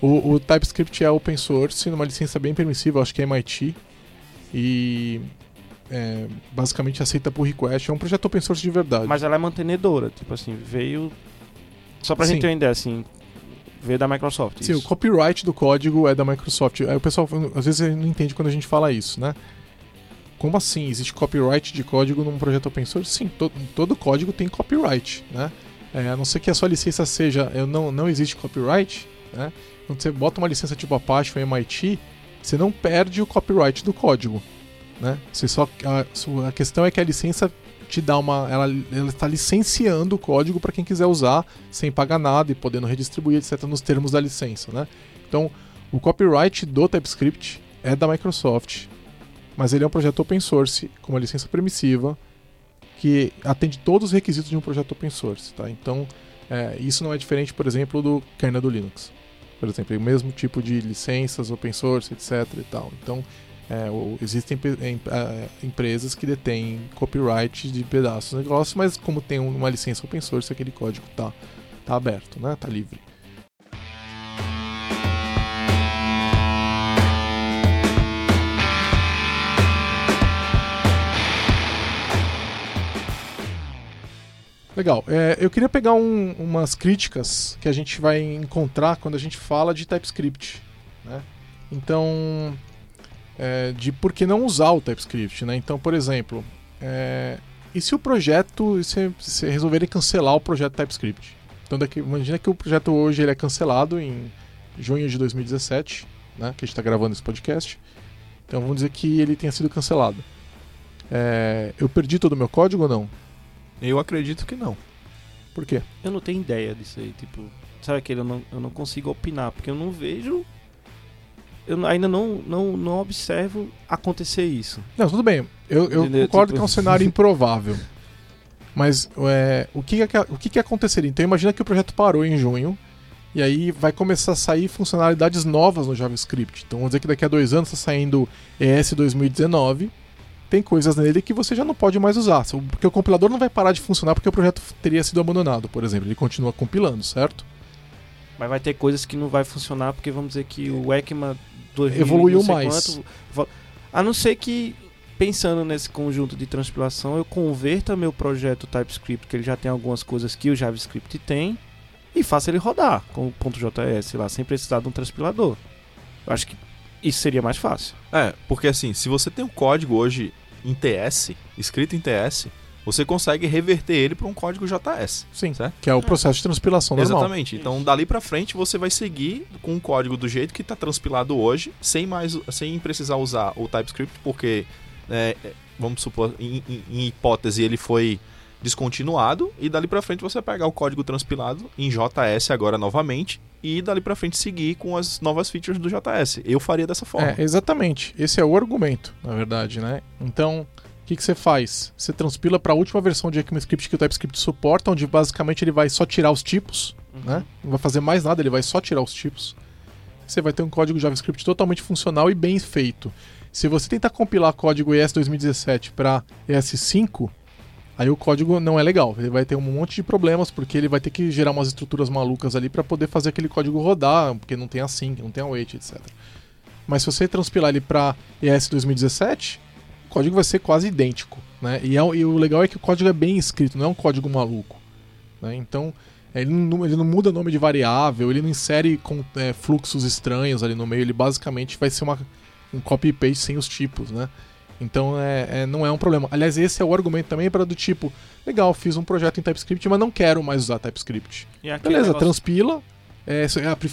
O, o TypeScript é open source, numa licença bem permissiva, acho que é MIT. E é, basicamente aceita por request. É um projeto open source de verdade. Mas ela é mantenedora. Tipo assim, veio. Só pra Sim. gente ter uma ideia, assim. Veio da Microsoft. Sim, o isso. copyright do código é da Microsoft. Aí o pessoal às vezes não entende quando a gente fala isso, né? Como assim? Existe copyright de código num projeto open source? Sim, to- todo código tem copyright, né? É, a não ser que a sua licença seja eu não, não existe copyright, né? Quando você bota uma licença tipo Apache ou MIT, você não perde o copyright do código, né? Você só a, a questão é que a licença te dá uma ela, está licenciando o código para quem quiser usar sem pagar nada e podendo redistribuir etc nos termos da licença, né? Então, o copyright do TypeScript é da Microsoft, mas ele é um projeto open source com uma licença permissiva que atende todos os requisitos de um projeto open source, tá? Então, é, isso não é diferente, por exemplo, do kernel do Linux. Por exemplo, é o mesmo tipo de licenças open source, etc. e tal. Então, é, existem em- empresas que detêm copyright de pedaços do negócio, mas como tem uma licença open source, aquele código tá, tá aberto, né? Tá livre. Legal. É, eu queria pegar um- umas críticas que a gente vai encontrar quando a gente fala de TypeScript. Né? Então, é, de por que não usar o TypeScript. Né? Então, por exemplo, é, e se o projeto, se, se resolverem cancelar o projeto TypeScript? Então, daqui, imagina que o projeto hoje ele é cancelado em junho de 2017, né, que a gente está gravando esse podcast. Então, vamos dizer que ele tenha sido cancelado. É, eu perdi todo o meu código ou não? Eu acredito que não. Por quê? Eu não tenho ideia disso aí. Tipo, sabe aquele? Eu não, eu não consigo opinar, porque eu não vejo. Eu ainda não, não, não observo acontecer isso. Não, tudo bem. Eu, eu Entendeu? concordo Tipo- que é um cenário improvável. Mas é, o, que, que- o que, que aconteceria? Então imagina que o projeto parou em junho e aí vai começar a sair funcionalidades novas no JavaScript. Então vamos dizer que daqui a dois anos está saindo ES 2019. Tem coisas nele que você já não pode mais usar. Porque o compilador não vai parar de funcionar porque o projeto teria sido abandonado, por exemplo. Ele continua compilando, certo? Mas vai ter coisas que não vai funcionar, porque vamos dizer que o ECMA 2000 Evoluiu mais. quanto, a não ser que, pensando nesse conjunto de transpilação, eu converta meu projeto TypeScript, que ele já tem algumas coisas que o JavaScript tem, e faça ele rodar com o .js lá, sem precisar de um transpilador. Eu acho que isso seria mais fácil. É, porque assim, se você tem um código hoje em TS, escrito em TS, você consegue reverter ele para um código JS. Sim. Certo? Que é o processo de transpilação normal. Exatamente. Então, dali pra frente, você vai seguir com o código do jeito que está transpilado hoje, sem mais, sem precisar usar o TypeScript, porque é, é, vamos supor, em, em- em hipótese, ele foi descontinuado e dali pra frente você pegar o código transpilado em JS agora novamente e dali pra frente seguir com as novas features do JS. Eu faria dessa forma. É, exatamente. Esse é o argumento, na verdade, né? Então, que, que você faz? Você transpila para a última versão de ECMAScript que o TypeScript suporta, onde basicamente ele vai só tirar os tipos, né? Não vai fazer mais nada, ele vai só tirar os tipos. Você vai ter um código JavaScript totalmente funcional e bem feito. Se você tentar compilar código ES 2017 para ES5, aí o código não é legal. Ele vai ter um monte de problemas porque ele vai ter que gerar umas estruturas malucas ali para poder fazer aquele código rodar, porque não tem async, não tem await, etc. Mas se você transpilar ele para ES 2017, o código vai ser quase idêntico. Né? E, é, e o legal é que o código é bem escrito, não é um código maluco. Né? Então, ele não, ele não muda nome de variável, ele não insere com, é, fluxos estranhos ali no meio, ele basicamente vai ser uma, um copy-paste sem os tipos, né? Então é, é, não é um problema. Aliás, esse é o argumento também para do tipo, legal, fiz um projeto em TypeScript, mas não quero mais usar TypeScript. Beleza, negócio... transpila, é,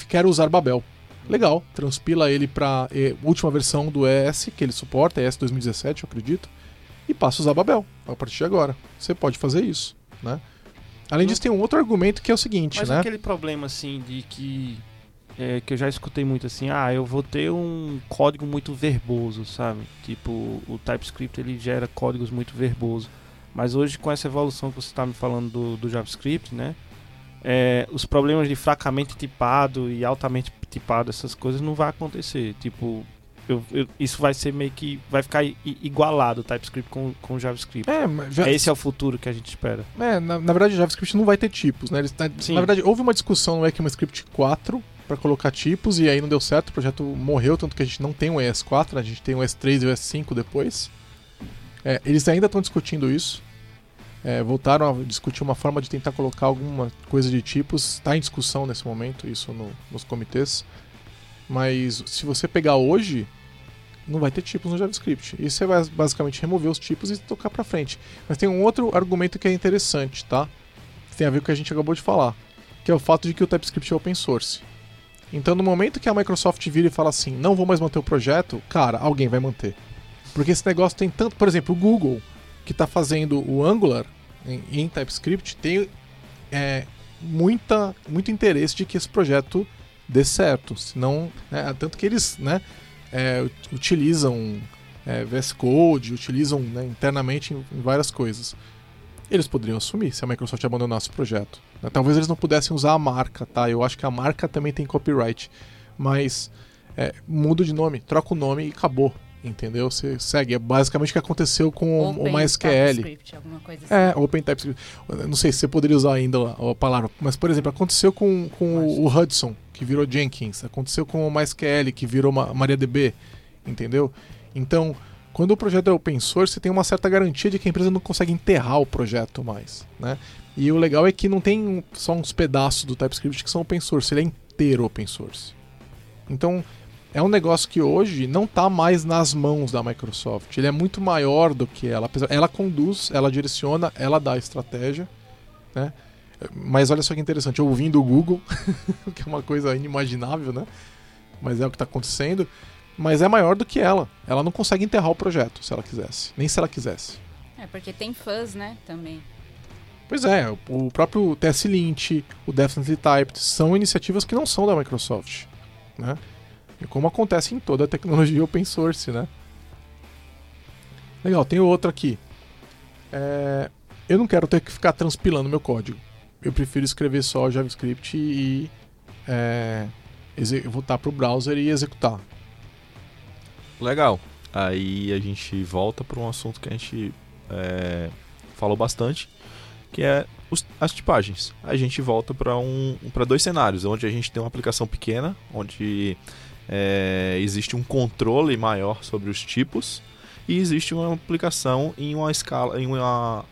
quero usar Babel. Legal, transpila ele para é, última versão do ES que ele suporta, ES 2017, eu acredito, e passa a usar Babel a partir de agora. Você pode fazer isso, né? Além disso, tem um outro argumento que é o seguinte, Mas né? aquele problema, assim, de que... É, que eu já escutei muito assim, ah, eu vou ter um código muito verboso, sabe? Tipo, o TypeScript ele gera códigos muito verboso. Mas hoje, com essa evolução que você está me falando do, do JavaScript, né? É, os problemas de fracamente tipado e altamente tipado, essas coisas não vai acontecer. Tipo, eu, eu, isso vai ser meio que. Vai ficar igualado o TypeScript com, com o JavaScript. É, já, Esse é o futuro que a gente espera. É, na, na verdade, o JavaScript não vai ter tipos, né? Eles, na, na, verdade, houve uma discussão no ECMAScript 4 para colocar tipos e aí não deu certo, o projeto morreu, tanto que a gente não tem o ES4, né? a gente tem o S3 e o S5 depois. É, eles ainda estão discutindo isso. É, voltaram a discutir uma forma de tentar colocar alguma coisa de tipos. Está em discussão nesse momento, isso no, nos comitês. Mas se você pegar hoje, não vai ter tipos no JavaScript. E você vai basicamente remover os tipos e tocar para frente. Mas tem um outro argumento que é interessante, tá? Que tem a ver com o que a gente acabou de falar, que é o fato de que o TypeScript é open source. Então, no momento que a Microsoft vira e fala assim, não vou mais manter o projeto, cara, alguém vai manter. Porque esse negócio tem tanto, por exemplo, o Google, que está fazendo o Angular em, em TypeScript, tem é, muita, muito interesse de que esse projeto dê certo. Senão, né, tanto que eles, né, é, utilizam é, VS Code, utilizam né, internamente em, em, várias coisas. Eles poderiam assumir se a Microsoft abandonasse o projeto. Né? Talvez eles não pudessem usar a marca, tá? Eu acho que a marca também tem copyright. Mas é, muda de nome, troca o nome e acabou. Entendeu? Você segue. É basicamente o que aconteceu com Open o MySQL. TypeScript, alguma coisa assim. É, Open TypeScript. Não sei se você poderia usar ainda a, palavra, mas, por exemplo, aconteceu com, com o Hudson, que virou Jenkins. Aconteceu com o MySQL, que virou MariaDB. Entendeu? Então, quando o projeto é open source, você tem uma certa garantia de que a empresa não consegue enterrar o projeto mais. Né? E o legal é que não tem só uns pedaços do TypeScript que são open source, ele é inteiro open source. Então, é um negócio que hoje não está mais nas mãos da Microsoft. Ele é muito maior do que ela. Ela conduz, ela direciona, ela dá a estratégia, né? Mas olha só que interessante, ouvindo o Google, que é uma coisa inimaginável, né? Mas é o que está acontecendo. Mas é maior do que ela. Ela não consegue enterrar o projeto, se ela quisesse. Nem se ela quisesse. É, porque tem fãs, né? Também. Pois é, o próprio TS-Lint, o Definitely Typed, são iniciativas que não são da Microsoft, né? Como acontece em toda a tecnologia open source, né? Legal, tem outro aqui. É, eu não quero ter que ficar transpilando meu código. Eu prefiro escrever só JavaScript e é, voltar para o browser e executar. Legal. Aí a gente volta para um assunto que a gente é, falou bastante, que é os, as tipagens. A gente volta para um, para dois cenários, onde a gente tem uma aplicação pequena, onde é, existe um controle maior sobre os tipos e existe uma aplicação em uma escala, em uma,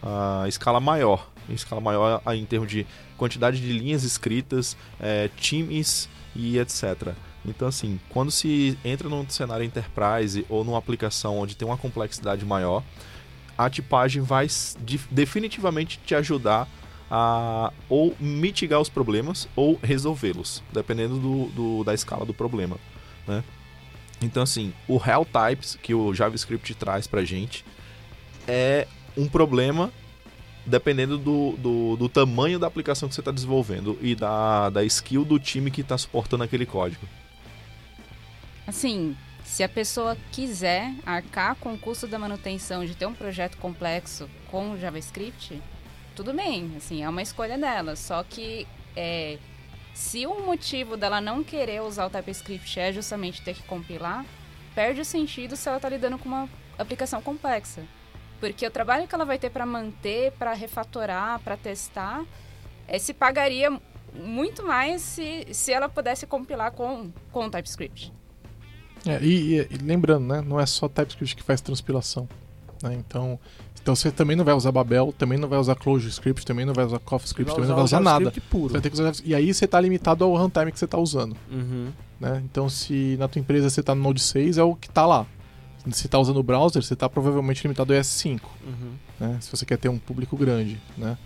escala maior, em escala maior em termos de quantidade de linhas escritas, é, times e etc. Então, assim, quando se entra num cenário enterprise ou numa aplicação onde tem uma complexidade maior, a tipagem vai definitivamente te ajudar a ou mitigar os problemas ou resolvê-los, dependendo do, do, da escala do problema né? Então, assim, o Hell Types que o JavaScript traz pra gente é um problema dependendo do, do, do tamanho da aplicação que você está desenvolvendo e da, da skill do time que está suportando aquele código. Assim, se a pessoa quiser arcar com o custo da manutenção de ter um projeto complexo com JavaScript, tudo bem, assim, é uma escolha dela. Só que é, se o motivo dela não querer usar o TypeScript é justamente ter que compilar, perde o sentido se ela está lidando com uma aplicação complexa. Porque o trabalho que ela vai ter para manter, para refatorar, para testar, é, se pagaria muito mais se, se ela pudesse compilar com, com o TypeScript. É, e, e, lembrando, né, não é só TypeScript que faz transpilação. Né? Então, então você também não vai usar Babel, também não vai usar ClojureScript, também não vai usar CoffeeScript, também não vai usar nada. Puro. Você vai ter que usar- e aí você está limitado ao runtime que você está usando. Uhum. né? Então, se na tua empresa você está no Node 6, é o que está lá. Se está usando o browser, você está provavelmente limitado ao ES5, Uhum. né? Se você quer ter um público grande, né?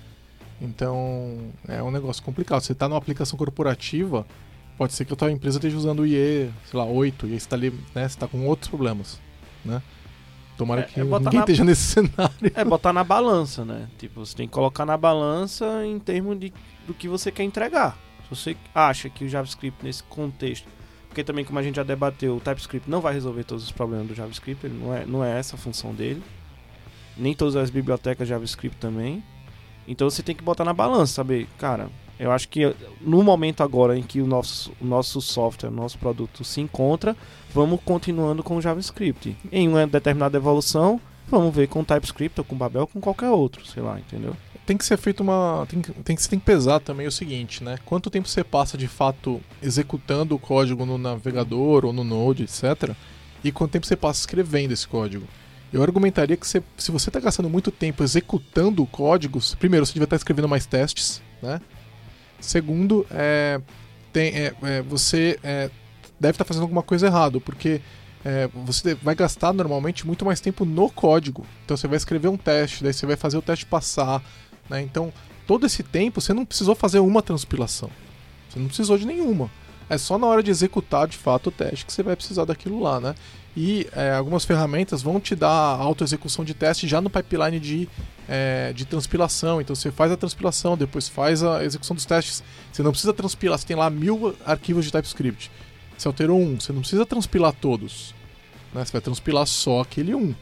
Então, é um negócio complicado. Você está numa aplicação corporativa, pode ser que a tua empresa esteja usando o IE, sei lá, 8, e aí você está ali, né? Você tá com outros problemas, né? Tomara É, que é ninguém na- esteja nesse cenário. É botar na balança, né? Tipo, você tem que colocar na balança em termos de, do que você quer entregar. Se você acha que o JavaScript nesse contexto, porque também como a gente já debateu, o TypeScript não vai resolver todos os problemas do JavaScript, ele não é, não é essa a função dele. Nem todas as bibliotecas JavaScript também. Então você tem que botar na balança, saber, cara, eu acho que no momento agora em que o nosso, o nosso software, o nosso produto se encontra, vamos continuando com o JavaScript. Em uma determinada evolução, vamos ver com TypeScript ou com Babel ou com qualquer outro, sei lá, entendeu? Tem que ser feito uma. Tem que, tem que, você tem que pesar também o seguinte, né? Quanto tempo você passa de fato executando o código no navegador ou no Node, etc. E quanto tempo você passa escrevendo esse código. Eu argumentaria que você, se você está gastando muito tempo executando códigos, primeiro, você devia estar escrevendo mais testes, né? Segundo, é, tem, é, é, você é, deve estar fazendo alguma coisa errado, porque é, você vai gastar normalmente muito mais tempo no código. Então você vai escrever um teste, daí você vai fazer o teste passar. Né? Então, todo esse tempo você não precisou fazer uma transpilação. Você não precisou de nenhuma. É só na hora de executar de fato o teste que você vai precisar daquilo lá, né? E é, algumas ferramentas vão te dar auto-execução de teste já no pipeline de, é, de transpilação. Então você faz a transpilação, depois faz a execução dos testes. Você não precisa transpilar, você tem lá mil arquivos de TypeScript. Você alterou um, você não precisa transpilar todos. Né? Você vai transpilar só aquele um,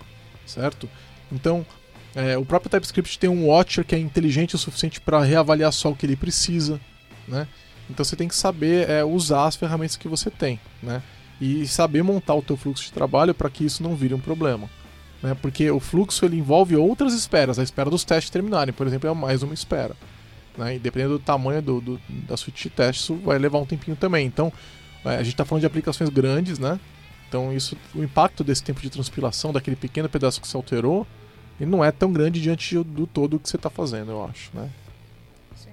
certo? Então, é, o próprio TypeScript tem um watcher que é inteligente o suficiente para reavaliar só o que ele precisa, né? Então você tem que saber é, usar as ferramentas que você tem, né? E saber montar o teu fluxo de trabalho para que isso não vire um problema, né? Porque o fluxo ele envolve outras esperas, a espera dos testes terminarem, por exemplo, é mais uma espera, né? E dependendo do tamanho do, do, da suite de testes, isso vai levar um tempinho também. Então, é, a gente está falando de aplicações grandes, né? Então isso, o impacto desse tempo de transpilação, daquele pequeno pedaço que você alterou, ele não é tão grande diante do todo que você está fazendo, eu acho, né? Sim.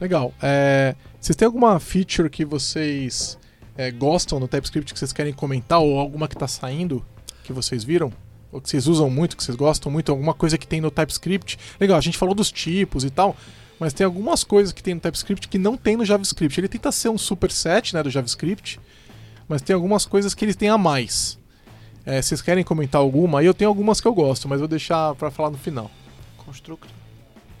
Legal. É, vocês têm alguma feature que vocês é, gostam no TypeScript que vocês querem comentar ou alguma que está saindo que vocês viram? Ou que vocês usam muito, que vocês gostam muito? Alguma coisa que tem no TypeScript? Legal, a gente falou dos tipos e tal, mas tem algumas coisas que tem no TypeScript que não tem no JavaScript. Ele tenta ser um superset né, do JavaScript, mas tem algumas coisas que eles têm a mais. É, vocês querem comentar alguma? Aí eu tenho algumas que eu gosto, mas vou deixar para falar no final. Constructor.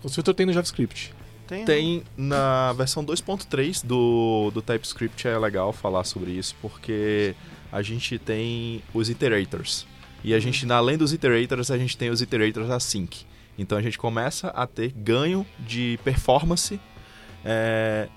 O filtro tem no JavaScript. Tem, Tem na versão 2.3 do, do TypeScript é legal falar sobre isso, porque a gente tem os iterators. E a gente, além dos iterators, a gente tem os iterators async. Então a gente começa a ter ganho de performance é,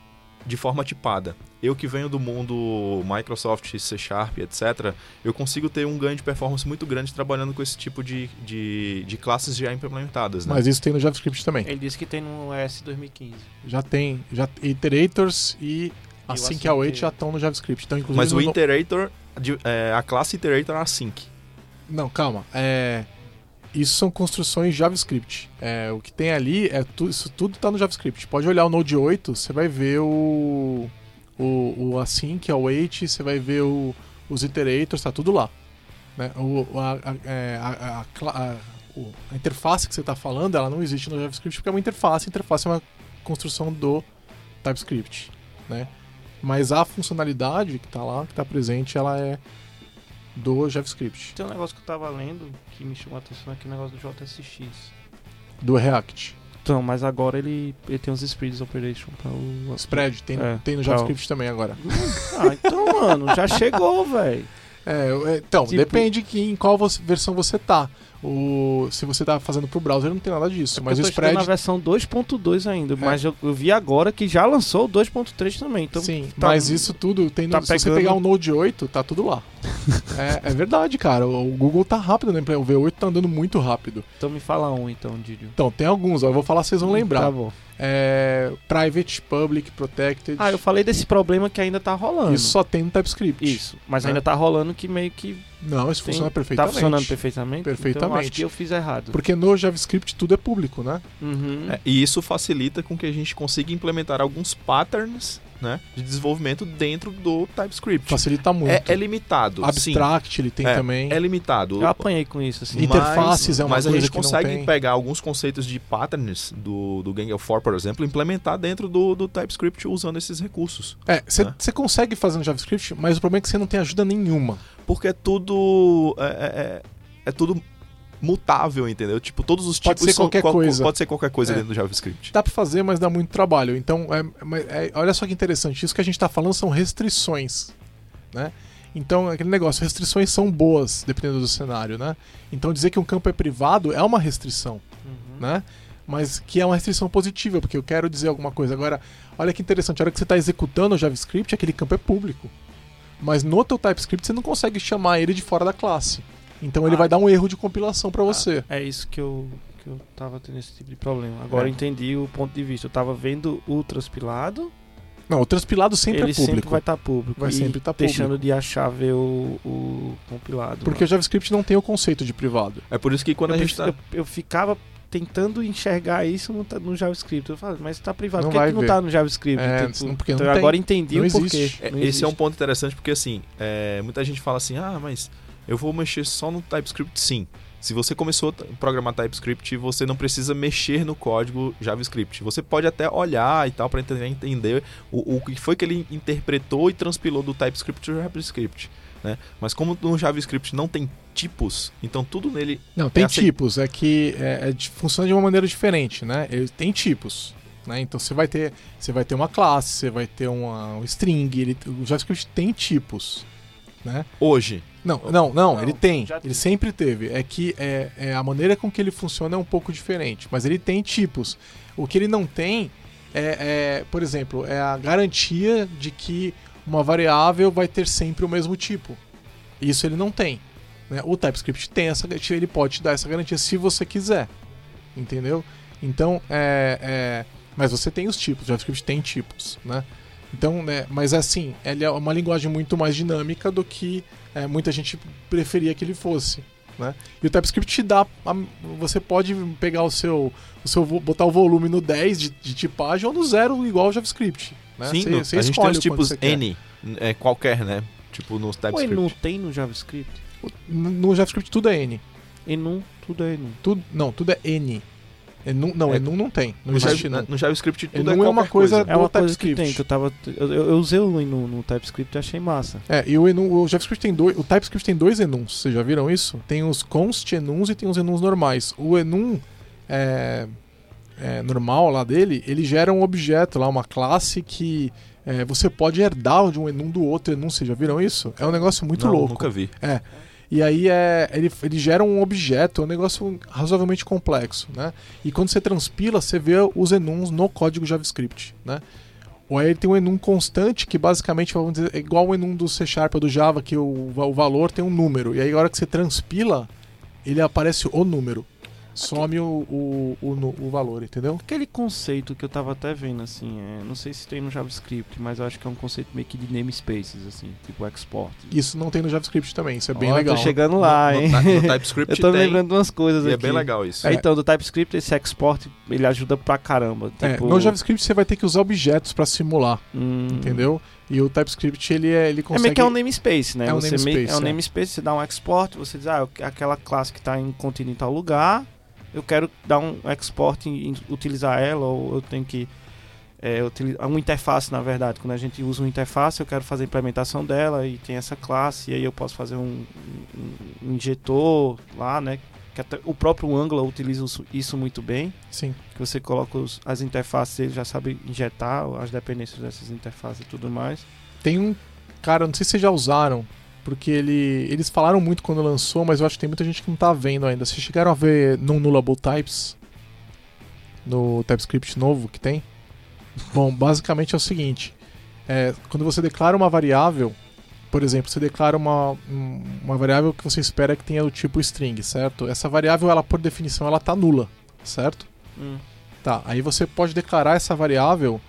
de forma tipada. Eu que venho do mundo Microsoft, C Sharp, etc., eu consigo ter um ganho de performance muito grande trabalhando com esse tipo de, de, de classes já implementadas. Né? Mas isso tem no JavaScript também. Ele disse que tem no ES 2015. Já tem, já iterators e assim async que await é- já estão no JavaScript. Então, inclusive, Mas o no- iterator, de- é, a classe iterator async. Não, calma. É... Isso são construções JavaScript. É, o que tem ali, é tu... isso tudo está no JavaScript. Pode olhar o Node 8, você vai ver o, o, o async, await, você vai ver o... os iterators, tá tudo lá. Né? O, a, a, é, a- o- a interface que você está falando, ela não existe no JavaScript porque é uma interface. A interface é uma construção do TypeScript. Né? Mas a funcionalidade que está lá, que está presente, ela é do JavaScript. Tem um negócio que eu tava lendo que me chamou a atenção aqui, o negócio do JSX. Do React. Então, mas agora ele, ele tem uns spreads operation para o Spread, tem, É, tem no. JavaScript também agora. Ah, então, mano, já chegou, velho. É, é, então, Tipo- depende que, em qual você- versão você tá. O, se você tá fazendo pro browser, não tem nada disso. mas o É eu tô estudando spread. na versão 2.2 ainda, mas eu, eu vi agora que já lançou o 2.3 também. Então, sim, tá- mas isso tudo tem no, tá Se você pegar o Node 8, tá tudo lá. é, é verdade, cara. O Google tá rápido, né? O V8 tá andando muito rápido. então me fala um então, Didio. Então, tem alguns, ó, eu vou falar, vocês vão lembrar. Tá bom. é, private, public, protected. Ah, eu falei desse problema que ainda tá rolando. Isso só tem no TypeScript. Isso, mas né? ainda tá rolando que meio que Não, isso tem- funciona tá perfeitamente. funcionando perfeitamente. Perfeitamente. Então eu acho que eu fiz errado. Porque no JavaScript tudo é público, né? Uhum. É, e isso facilita com que a gente consiga implementar alguns patterns né, de desenvolvimento dentro do TypeScript. Facilita muito. É, é limitado, sim. Abstract ele tem É, também. É limitado. Eu apanhei com isso, assim. Interfaces é uma mas a coisa gente que não consegue pegar alguns conceitos de patterns do, do Gang of Four, por exemplo, e implementar dentro do, do TypeScript usando esses recursos. É, você né? consegue fazer no JavaScript, mas o problema é que você não tem ajuda nenhuma. Porque é tudo. É, é- é- é tudo mutável, entendeu? Tipo, todos os Pode tipos ser qualquer qual- coisa. Pode ser qualquer coisa É. dentro do JavaScript. Dá pra fazer, mas dá muito trabalho. Então, é- é- olha só que interessante. Isso que a gente tá falando são restrições, né? Então, aquele negócio, restrições são boas, dependendo do cenário, né? Então, dizer que um campo é privado é uma restrição, Uhum. né? Mas que é uma restrição positiva, porque eu quero dizer alguma coisa. Agora, olha que interessante, a hora que você está executando o JavaScript, aquele campo é público. Mas no teu TypeScript você não consegue chamar ele de fora da classe. Então ele Ah. vai dar um erro de compilação para você. É isso que eu, que eu tava tendo esse tipo de problema. Agora É. eu entendi o ponto de vista. Eu tava vendo o transpilado, Não, o transpilado sempre ele é público. sempre vai estar público. Vai e sempre tá Deixando de achar ver o, o compilado. Porque o lá. JavaScript não tem o conceito de privado. É por isso que quando eu, a gente tá. eu, eu ficava tentando enxergar isso no, no JavaScript. Eu falava, mas tá privado, Não por que, vai que não ver. tá no JavaScript? É, Tipo, não- porque não então tem. agora entendi Não o porquê. É, Não Esse é um ponto interessante porque assim, é, muita gente fala assim, ah, mas eu vou mexer só no TypeScript sim. Se você começou a programar TypeScript, você não precisa mexer no código JavaScript. Você pode até olhar e tal para entender, entender o, o que foi que ele interpretou e transpilou do TypeScript para o JavaScript. Né? Mas como no JavaScript não tem tipos, então tudo nele Não, tem É assim. tipos. É que é, é de- funciona de uma maneira diferente, né? Ele tem tipos. Né? Então você vai ter você vai ter uma classe, você vai ter uma, um string. Ele, o JavaScript tem tipos. Né? hoje Não, não, não, Não, ele tem. Ele sempre teve. É que é, é, a maneira com que ele funciona é um pouco diferente. Mas ele tem tipos. O que ele não tem é, é, por exemplo, é a garantia de que uma variável vai ter sempre o mesmo tipo. Isso ele não tem. né? O TypeScript tem essa garantia, ele pode te dar essa garantia se você quiser. Entendeu? Então, é, é, mas você tem os tipos, o JavaScript tem tipos, né? Então, né, mas assim, ele é uma linguagem muito mais dinâmica do que é, muita gente preferia que ele fosse. Né? E o TypeScript te dá. a- Você pode pegar o seu. O seu botar o volume no 10 de, de tipagem ou no zero igual ao JavaScript. Né? sim, Você- no- você a gente tem os tipos. N, é, qualquer, né? Tipo no O TypeScript. enum tem no JavaScript? No no JavaScript tudo é N. Enum, tudo é enum. Tudo, não, tudo é N. Enum, não, É, Enum não tem. Não No, existe Java- no JavaScript tudo Enum é é uma qualquer coisa- É uma coisa que TypeScript. tem, que eu tava. Eu, eu usei o enum no TypeScript e achei massa. É, e o, enum, o JavaScript tem dois. O TypeScript tem dois enums, vocês já viram isso? Tem os const enums e tem os enums normais. O enum é, é, normal lá dele, ele gera um objeto lá, uma classe que é, você pode herdar de um enum do outro enum, vocês já viram isso? É um negócio muito Não, louco. Nunca vi. E aí é, ele, ele gera um objeto, é um negócio razoavelmente complexo, né? E quando você transpila, você vê os enums no código JavaScript, né? Ou aí ele tem um enum constante que basicamente vamos dizer, é igual o enum do C Sharp ou do Java, que o, o valor tem um número. E aí a hora que você transpila, ele aparece o número. Some o, o, o, o valor, entendeu? Aquele conceito que eu tava até vendo, assim, é, não sei se tem no JavaScript, mas eu acho que é um conceito meio que de namespaces, assim, tipo export. Isso não tem no JavaScript também, isso é bem Ó, legal. Tô chegando lá, no, hein? no, no TypeScript eu tô me tem, lembrando umas coisas e é aqui. bem legal isso. É, Então, do TypeScript, esse export, ele ajuda pra caramba. É, Tipo, no JavaScript você vai ter que usar objetos para simular, hum, entendeu? E o TypeScript ele, é, ele É consegue... meio que é um namespace, né? É um você meio- namespace, é um é. namespace, você dá um export, você diz, ah, aquela classe que está em contínuo em tal lugar, eu quero dar um export e utilizar ela, ou eu tenho que. É, utilizar uma interface, na verdade. Quando a gente usa uma interface, eu quero fazer a implementação dela e tem essa classe, e aí eu posso fazer um, um- um injetor lá, né? Que até o próprio Angular utiliza isso- isso muito bem Sim. que você coloca os- as interfaces, ele já sabe injetar as dependências dessas interfaces e tudo mais. Tem um cara, não sei se vocês já usaram, porque ele, eles falaram muito quando lançou, mas eu acho que tem muita gente que não tá vendo ainda. Vocês chegaram a ver non-nullable types no TypeScript novo que tem? Bom, basicamente é o seguinte: é, quando você declara uma variável, por exemplo, você declara uma, um- uma variável que você espera que tenha o tipo string, certo? Essa variável, ela por definição, ela tá nula, certo? Tá, aí você pode declarar essa variável.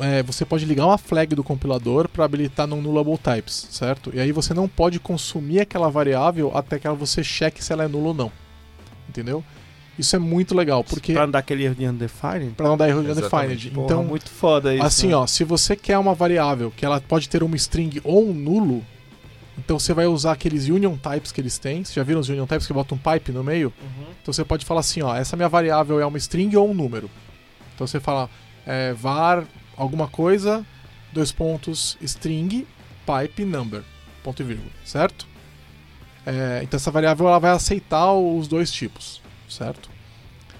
É, você pode ligar uma flag do compilador para habilitar non-nullable types, certo? E aí você não pode consumir aquela variável até que você cheque se ela é nula ou não. Entendeu? Isso é muito legal, porque. Pra não dar aquele erro de undefined. Pra não dar erro de Exatamente. undefined. Porra, Então, muito foda isso. assim, né? ó, se você quer uma variável que ela pode ter uma string ou um nulo, então você vai usar aqueles union types que eles têm. Vocês já viram os union types que botam um pipe no meio? Uhum. Então você pode falar assim, ó, essa minha variável é uma string ou um número. Então você fala é, var alguma coisa, dois pontos, string, pipe, number, ponto e vírgula, certo? É, então essa variável ela vai aceitar os dois tipos, certo?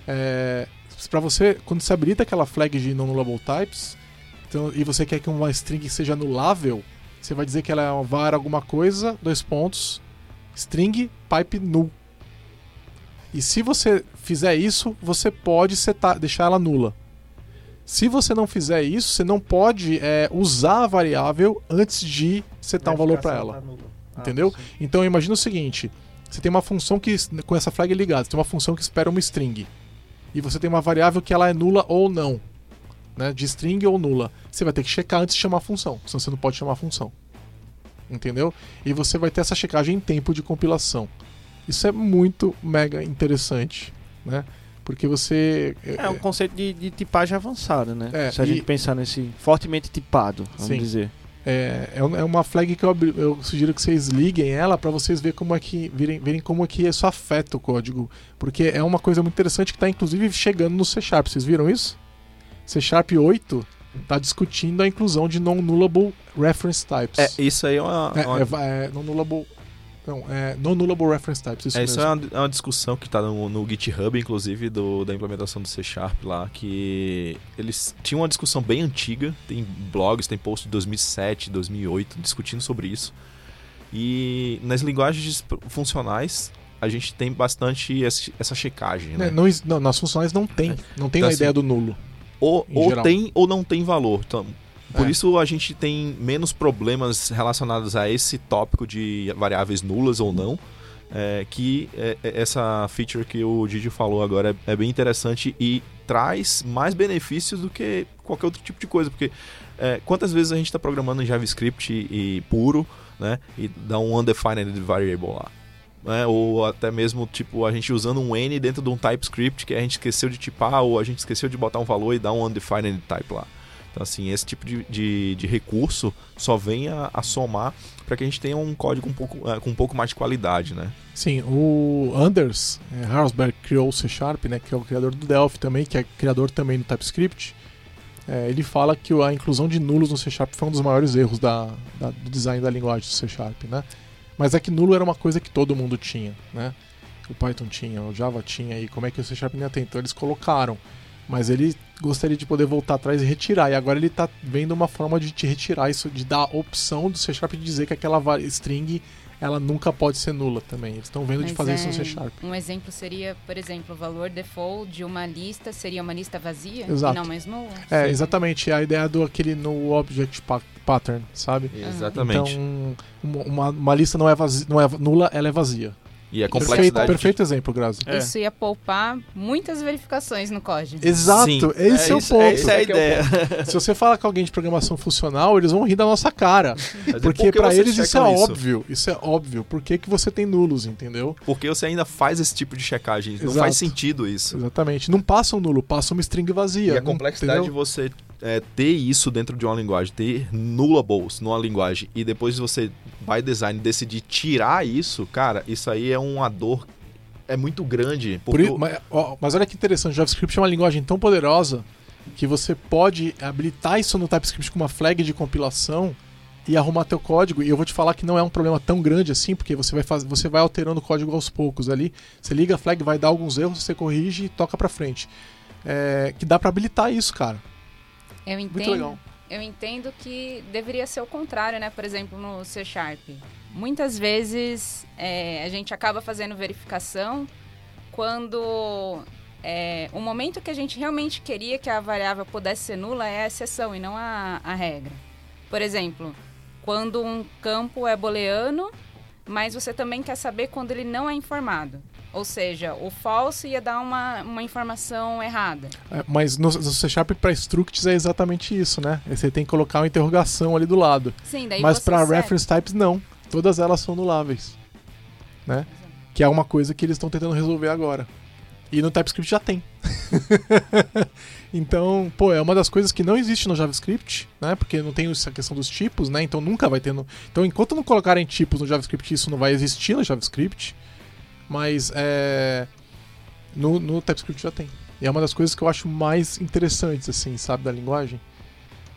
É, para você, quando você habilita aquela flag de non-nullable types, então, e você quer que uma string seja anulável, você vai dizer que ela é uma var alguma coisa, dois pontos, string, pipe, null. E se você fizer isso, você pode setar, deixar ela nula. Se você não fizer isso, você não pode é, usar a variável antes de setar um valor para ela. Entendeu? Então imagina o seguinte: você tem uma função que, com essa flag ligada, você tem uma função que espera uma string. E você tem uma variável que ela é nula ou não. Né, de string ou nula. Você vai ter que checar antes de chamar a função, senão você não pode chamar a função. Entendeu? E você vai ter essa checagem em tempo de compilação. Isso é muito mega interessante, né? Porque você. É um conceito de, de tipagem avançada, né? É, Se a e- gente pensar nesse fortemente tipado, vamos Sim. dizer. É, é é uma flag que eu, abri- eu sugiro que vocês liguem ela para vocês verem como é que verem, verem como é que isso afeta o código, porque é uma coisa muito interessante que está inclusive chegando no C Sharp. Vocês viram isso? C Sharp 8 está discutindo a inclusão de non-nullable reference types. É, isso aí é uma. É, uma- é, é non-nullable não, é non-nullable reference types. Isso É, isso é uma, é uma discussão que está no, no GitHub, inclusive, do, da implementação do C Sharp lá, que eles tinham uma discussão bem antiga, tem blogs, tem post de 2007, 2008, discutindo sobre isso. E nas linguagens funcionais, a gente tem bastante essa checagem, né? Né, não, não, nas funcionais não tem, não tem Então, a assim, ideia do nulo. ou ou geral. tem ou não tem valor. Então, por É. isso a gente tem menos problemas relacionados a esse tópico de variáveis nulas ou não. é, que é, é, essa feature que o Didi falou agora é, é bem interessante e traz mais benefícios do que qualquer outro tipo de coisa. Porque é, quantas vezes a gente está programando em JavaScript e, e puro, né? E dá um undefined variable lá. né, ou até mesmo tipo a gente usando um n dentro de um TypeScript que a gente esqueceu de tipar ou a gente esqueceu de botar um valor e dar um undefined type lá. Então assim, esse tipo de, de, de recurso só vem a, a somar para que a gente tenha um código um pouco, é, com um pouco mais de qualidade, né? Sim, o Anders é, criou o C Sharp, né, que é o criador do Delphi também, que é criador também do TypeScript. É, ele fala que a inclusão de nulos no C Sharp foi um dos maiores erros da, da- do design da linguagem do C Sharp, né? Mas é que nulo era uma coisa que todo mundo tinha, né? O Python tinha, o Java tinha, e como é que o C Sharp nem atentou? Eles colocaram. Mas ele gostaria de poder voltar atrás e retirar. E agora ele está vendo uma forma de te retirar isso, de dar a opção do C Sharp de dizer que aquela string ela nunca pode ser nula também. Eles estão vendo de Mas fazer é- isso no C Sharp. Um exemplo seria, por exemplo, o valor default de uma lista seria uma lista vazia Exato. e não mais nula. É, exatamente. É a ideia do aquele no object pa- pattern, sabe? Exatamente. Então, uma, uma- uma lista não é, vazia, não é nula, ela é vazia. E a Perfeito, complexidade. perfeito exemplo, Grazi. É. Isso ia poupar muitas verificações no código. Exato, Sim. esse é, o isso, ponto. Essa é a ideia. Se você fala com alguém de programação funcional, eles vão rir da nossa cara. Mas Porque vocês eles isso é checam óbvio. Isso é óbvio. Por que, que você tem nulos, entendeu? Porque você ainda faz esse tipo de checagem. Não Exato. faz sentido isso. Exatamente. Não passa um nulo, passa uma string vazia. E a não- complexidade de entendeu? você é, ter isso dentro de uma linguagem, ter nullables numa linguagem e depois você, by design, decidir tirar isso, cara, isso aí é uma dor. É muito grande. Por Porque i- mas, ó, mas olha que interessante, JavaScript é uma linguagem tão poderosa que você pode habilitar isso no TypeScript com uma flag de compilação e arrumar teu código. E eu vou te falar que não é um problema tão grande assim, porque você vai, faz, você vai alterando o código aos poucos ali. Você liga a flag, vai dar alguns erros, você corrige e toca pra frente. É, que dá pra habilitar isso, cara. Eu Muito entendo. legal. Eu entendo que deveria ser o contrário, né? Por exemplo, no C Sharp. Muitas vezes é, a gente acaba fazendo verificação quando é, o momento que a gente realmente queria que a variável pudesse ser nula é a exceção e não a, a regra. Por exemplo, quando um campo é booleano, mas você também quer saber quando ele não é informado. Ou seja, o false ia dar uma, uma informação errada. É, mas no, no C Sharp para structs é exatamente isso, né? Você tem que colocar uma interrogação ali do lado. Sim, daí mas para reference types não. Todas elas são nuláveis, né? Que é uma coisa que eles estão tentando resolver agora. E no TypeScript já tem. então, pô, é uma das coisas que não existe no JavaScript, né? Porque não tem essa questão dos tipos, né? Então nunca vai ter. No... Então, enquanto não colocarem tipos no JavaScript, isso não vai existir no JavaScript. Mas é. No, no TypeScript já tem. E é uma das coisas que eu acho mais interessantes, assim, sabe, da linguagem.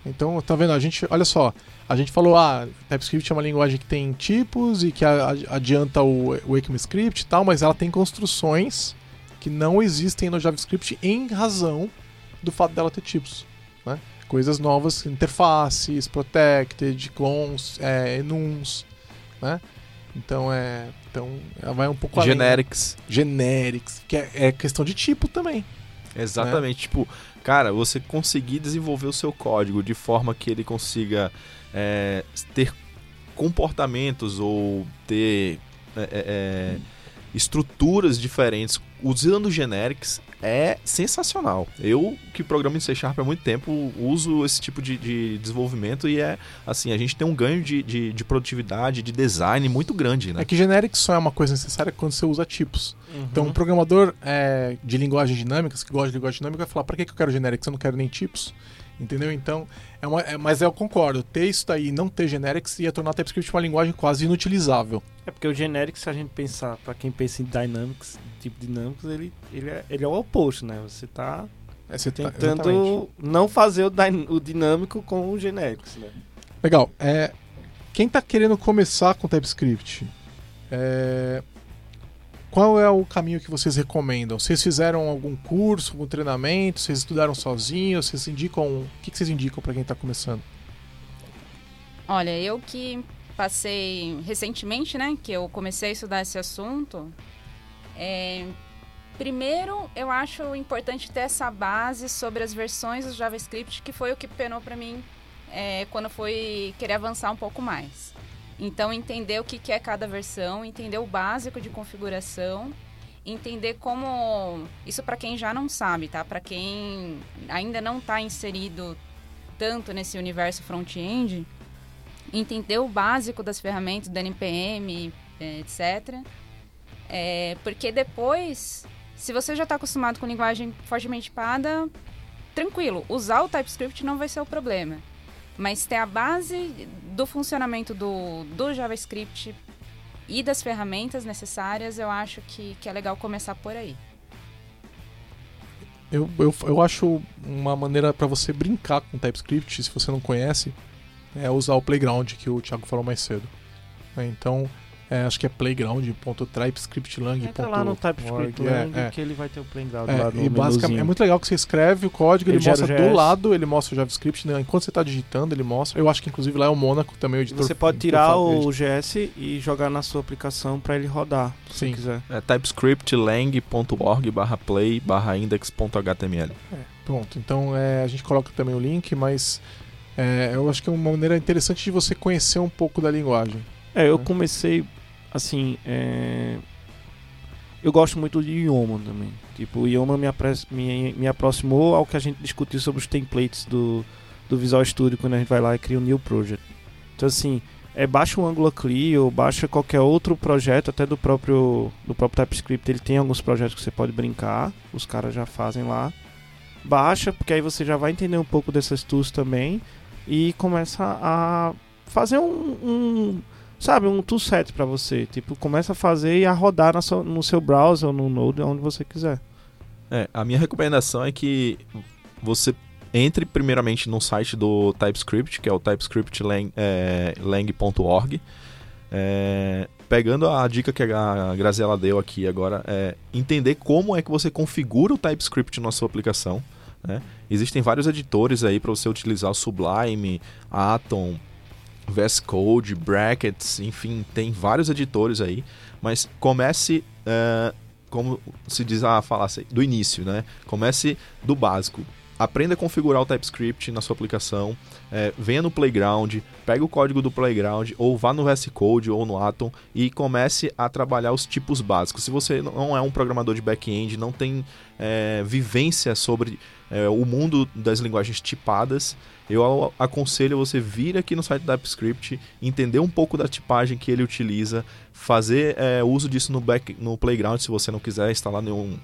Então, tá vendo? A gente, olha só, a gente falou, ah, TypeScript é uma linguagem que tem tipos e que adianta o, o ECMAScript e tal, mas ela tem construções que não existem no JavaScript em razão do fato dela ter tipos, né? Coisas novas, interfaces, protected, clones, é, enums, né? Então é, então ela vai um pouco além. né? Generics. Generics, que é, é questão de tipo também. Exatamente. Tipo, cara, você conseguir desenvolver o seu código de forma que ele consiga é, ter comportamentos ou ter é, é, é, estruturas diferentes usando generics é sensacional. Eu, que programo em C Sharp há muito tempo, uso esse tipo de, de desenvolvimento e é assim, a gente tem um ganho de, de, de produtividade, de design muito grande, né? É que generics só é uma coisa necessária quando você usa tipos. Uhum. Então, um programador é, de linguagens dinâmicas, que gosta de linguagem dinâmica, vai falar: pra que, que eu quero generics? Eu não quero nem tipos. Entendeu? Então, é uma, é- mas eu concordo. Ter isso daí e não ter generics ia tornar o TypeScript uma linguagem quase inutilizável. É porque o generic, se a gente pensar, pra quem pensa em dynamics, tipo Dynamics, ele, ele, é, ele é o oposto, né? Você tá É, você tá- tentando exatamente. não fazer o, o dinâmico com o generics, né? Legal. É, quem tá querendo começar com TypeScript, é, qual é o caminho que vocês recomendam? Vocês fizeram algum curso, algum treinamento? Vocês estudaram sozinhos? Vocês indicam. O que, que vocês indicam para quem tá começando? Olha, eu que passei recentemente, né, que eu comecei a estudar esse assunto, é, primeiro eu acho importante ter essa base sobre as versões do JavaScript, que foi o que penou para mim é, quando fui querer avançar um pouco mais. Então, entender o que que é cada versão, entender o básico de configuração, entender como. Isso para quem já não sabe, tá? Para quem ainda não está inserido tanto nesse universo front-end, entender o básico das ferramentas do NPM, eh, etc. É, porque depois, se você já está acostumado com linguagem fortemente tipada, tranquilo, usar o TypeScript não vai ser o problema. Mas ter a base do funcionamento do, do JavaScript e das ferramentas necessárias, eu acho que, que é legal começar por aí. Eu, eu, eu acho uma maneira para você brincar com TypeScript, se você não conhece, é usar o Playground que o Thiago falou mais cedo. É, então, é, acho que é playground.typescriptlang.org. Entra lá no TypeScript é, é. que ele vai ter o playground É, lá no e basicamente é muito legal que você escreve o código, ele, Ele mostra do lado, ele mostra o JavaScript, né? enquanto você está digitando, ele mostra. Eu acho que inclusive lá é o Monaco também o editor. Você pode tirar o GS e jogar na sua aplicação para ele rodar, se Sim. quiser. É typescriptlang.org barra play barra index.html. É, pronto, então é, a gente coloca também o link, mas é, eu acho que é uma maneira interessante de você conhecer um pouco da linguagem. É, eu É. comecei, assim, é... eu gosto muito de Ioma também. Tipo, o Ioma me, apre- me, me aproximou ao que a gente discutiu sobre os templates do, do Visual Studio quando a gente vai lá e cria um new project. Então, assim, é, baixa o Angular Clio, baixa qualquer outro projeto, até do próprio, do próprio TypeScript. Ele tem alguns projetos que você pode brincar, os caras já fazem lá. Baixa, porque aí você já vai entender um pouco dessas tools também e começa a fazer um, um sabe, um toolset para você. Tipo, começa a fazer e a rodar na sua- no seu browser no Node, onde você quiser. É, a minha recomendação é que você entre primeiramente no site do TypeScript, que é o typescriptlang.org. É, pegando a dica que a Graziela deu aqui agora, é entender como é que você configura o TypeScript na sua aplicação. né? Existem vários editores aí para você utilizar o Sublime, Atom, VS Code, Brackets, enfim, tem vários editores aí. Mas comece, é, como se diz a falar assim, do início, né? Comece do básico. aprenda a configurar o TypeScript na sua aplicação, é, venha no Playground, pegue o código do Playground ou vá no VS Code ou no Atom e comece a trabalhar os tipos básicos. Se você não é um programador de back-end, não tem é, vivência sobre é, o mundo das linguagens tipadas, eu aconselho você vir aqui no site do TypeScript, entender um pouco da tipagem que ele utiliza, fazer é, uso disso no, back, no Playground se você não quiser instalar nenhum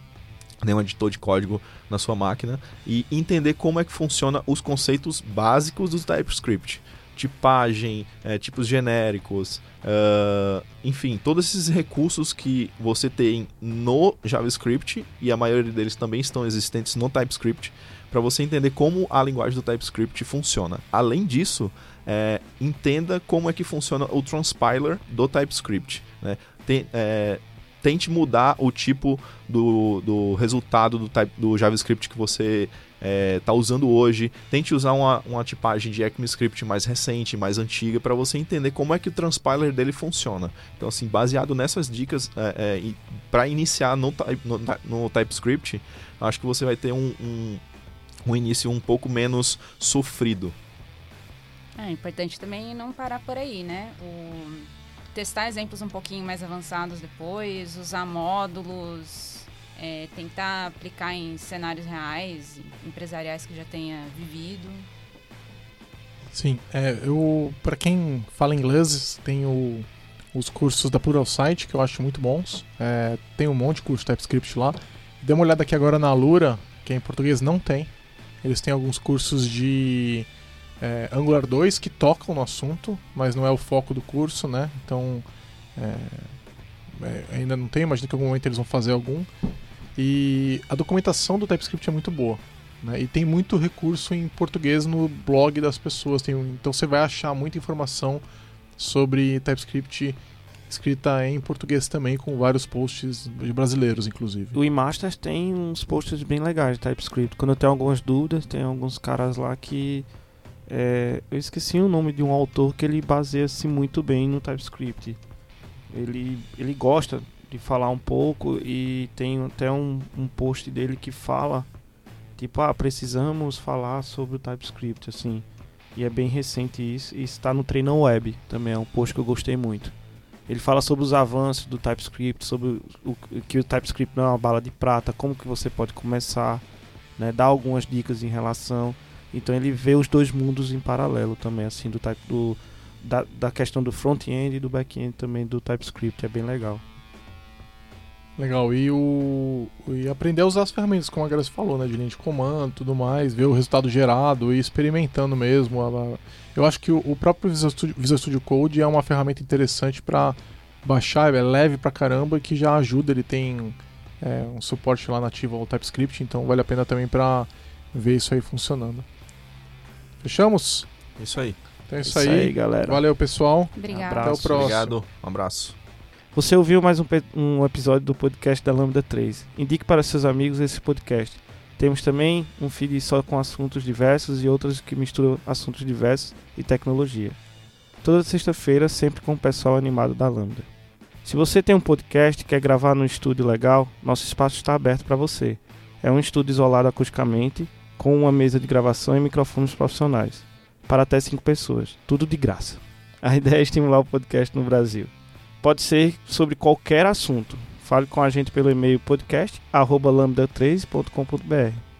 nenhum editor de código na sua máquina e entender como é que funciona os conceitos básicos do TypeScript. Tipagem, é, tipos genéricos, uh, enfim, todos esses recursos que você tem no JavaScript e a maioria deles também estão existentes no TypeScript para você entender como a linguagem do TypeScript funciona. Além disso, é, entenda como é que funciona o transpiler do TypeScript. Né? Tem, é, tente mudar o tipo do, do resultado do, type, do JavaScript que você está é, tá usando hoje. Tente usar uma, uma tipagem de ECMAScript mais recente, mais antiga, para você entender como é que o transpiler dele funciona. Então, assim, baseado nessas dicas, é, é, para iniciar no, no, no, TypeScript, acho que você vai ter um, um, um início um pouco menos sofrido. É importante também não parar por aí, né? O testar exemplos um pouquinho mais avançados depois, usar módulos, é, tentar aplicar em cenários reais, empresariais que já tenha vivido. Sim, é, eu para quem fala inglês tem o, os cursos da Pluralsight que eu acho muito bons. É, tem um monte de curso de TypeScript lá. Dê uma olhada aqui agora na Lura, que em português não tem. Eles têm alguns cursos de é, Angular 2 que tocam no assunto, mas não é o foco do curso, né? Então é, é, ainda não tem, imagino que em algum momento eles vão fazer algum. E a documentação do TypeScript é muito boa. Né? E tem muito recurso em português no blog das pessoas. Tem, então você vai achar muita informação sobre TypeScript escrita em português também, com vários posts brasileiros, inclusive. O eMasters tem uns posts bem legais de TypeScript. Quando eu tenho algumas dúvidas, tem alguns caras lá que é, eu esqueci o nome de um autor que ele baseia-se muito bem no TypeScript. Ele, ele gosta de falar um pouco e tem até um, um post dele que fala tipo, ah, precisamos falar sobre o TypeScript, assim. E é bem recente isso. E está no Treino Web também, é um post que eu gostei muito. Ele fala sobre os avanços do TypeScript, sobre o, que o TypeScript não é uma bala de prata, como que você pode começar, né, dá algumas dicas em relação. Então ele vê os dois mundos em paralelo também, assim, do type do da, da questão do front-end e do back-end também do TypeScript, é bem legal. Legal, e, o, e aprender a usar as ferramentas, como a Graça falou, né, de linha de comando tudo mais, ver o resultado gerado e experimentando mesmo. Eu acho que o, o próprio Visual Studio, Visual Studio Code é uma ferramenta interessante para baixar, é leve pra caramba e que já ajuda, ele tem é, um suporte lá nativo ao TypeScript, então vale a pena também para ver isso aí funcionando. Fechamos? Isso aí. Então é isso, isso aí. aí. galera. Valeu, pessoal. Obrigado. Até o próximo. Obrigado. Um abraço. Você ouviu mais um, um episódio do podcast da Lambda 3. Indique para seus amigos esse podcast. Temos também um feed só com assuntos diversos e outros que misturam assuntos diversos e tecnologia. Toda sexta-feira, sempre com o pessoal animado da Lambda. Se você tem um podcast e quer gravar num estúdio legal, nosso espaço está aberto para você. É um estúdio isolado acusticamente com uma mesa de gravação e microfones profissionais, para até 5 pessoas, tudo de graça. A ideia é estimular o podcast no Brasil. Pode ser sobre qualquer assunto. Fale com a gente pelo e-mail podcast@lambda3.com.br.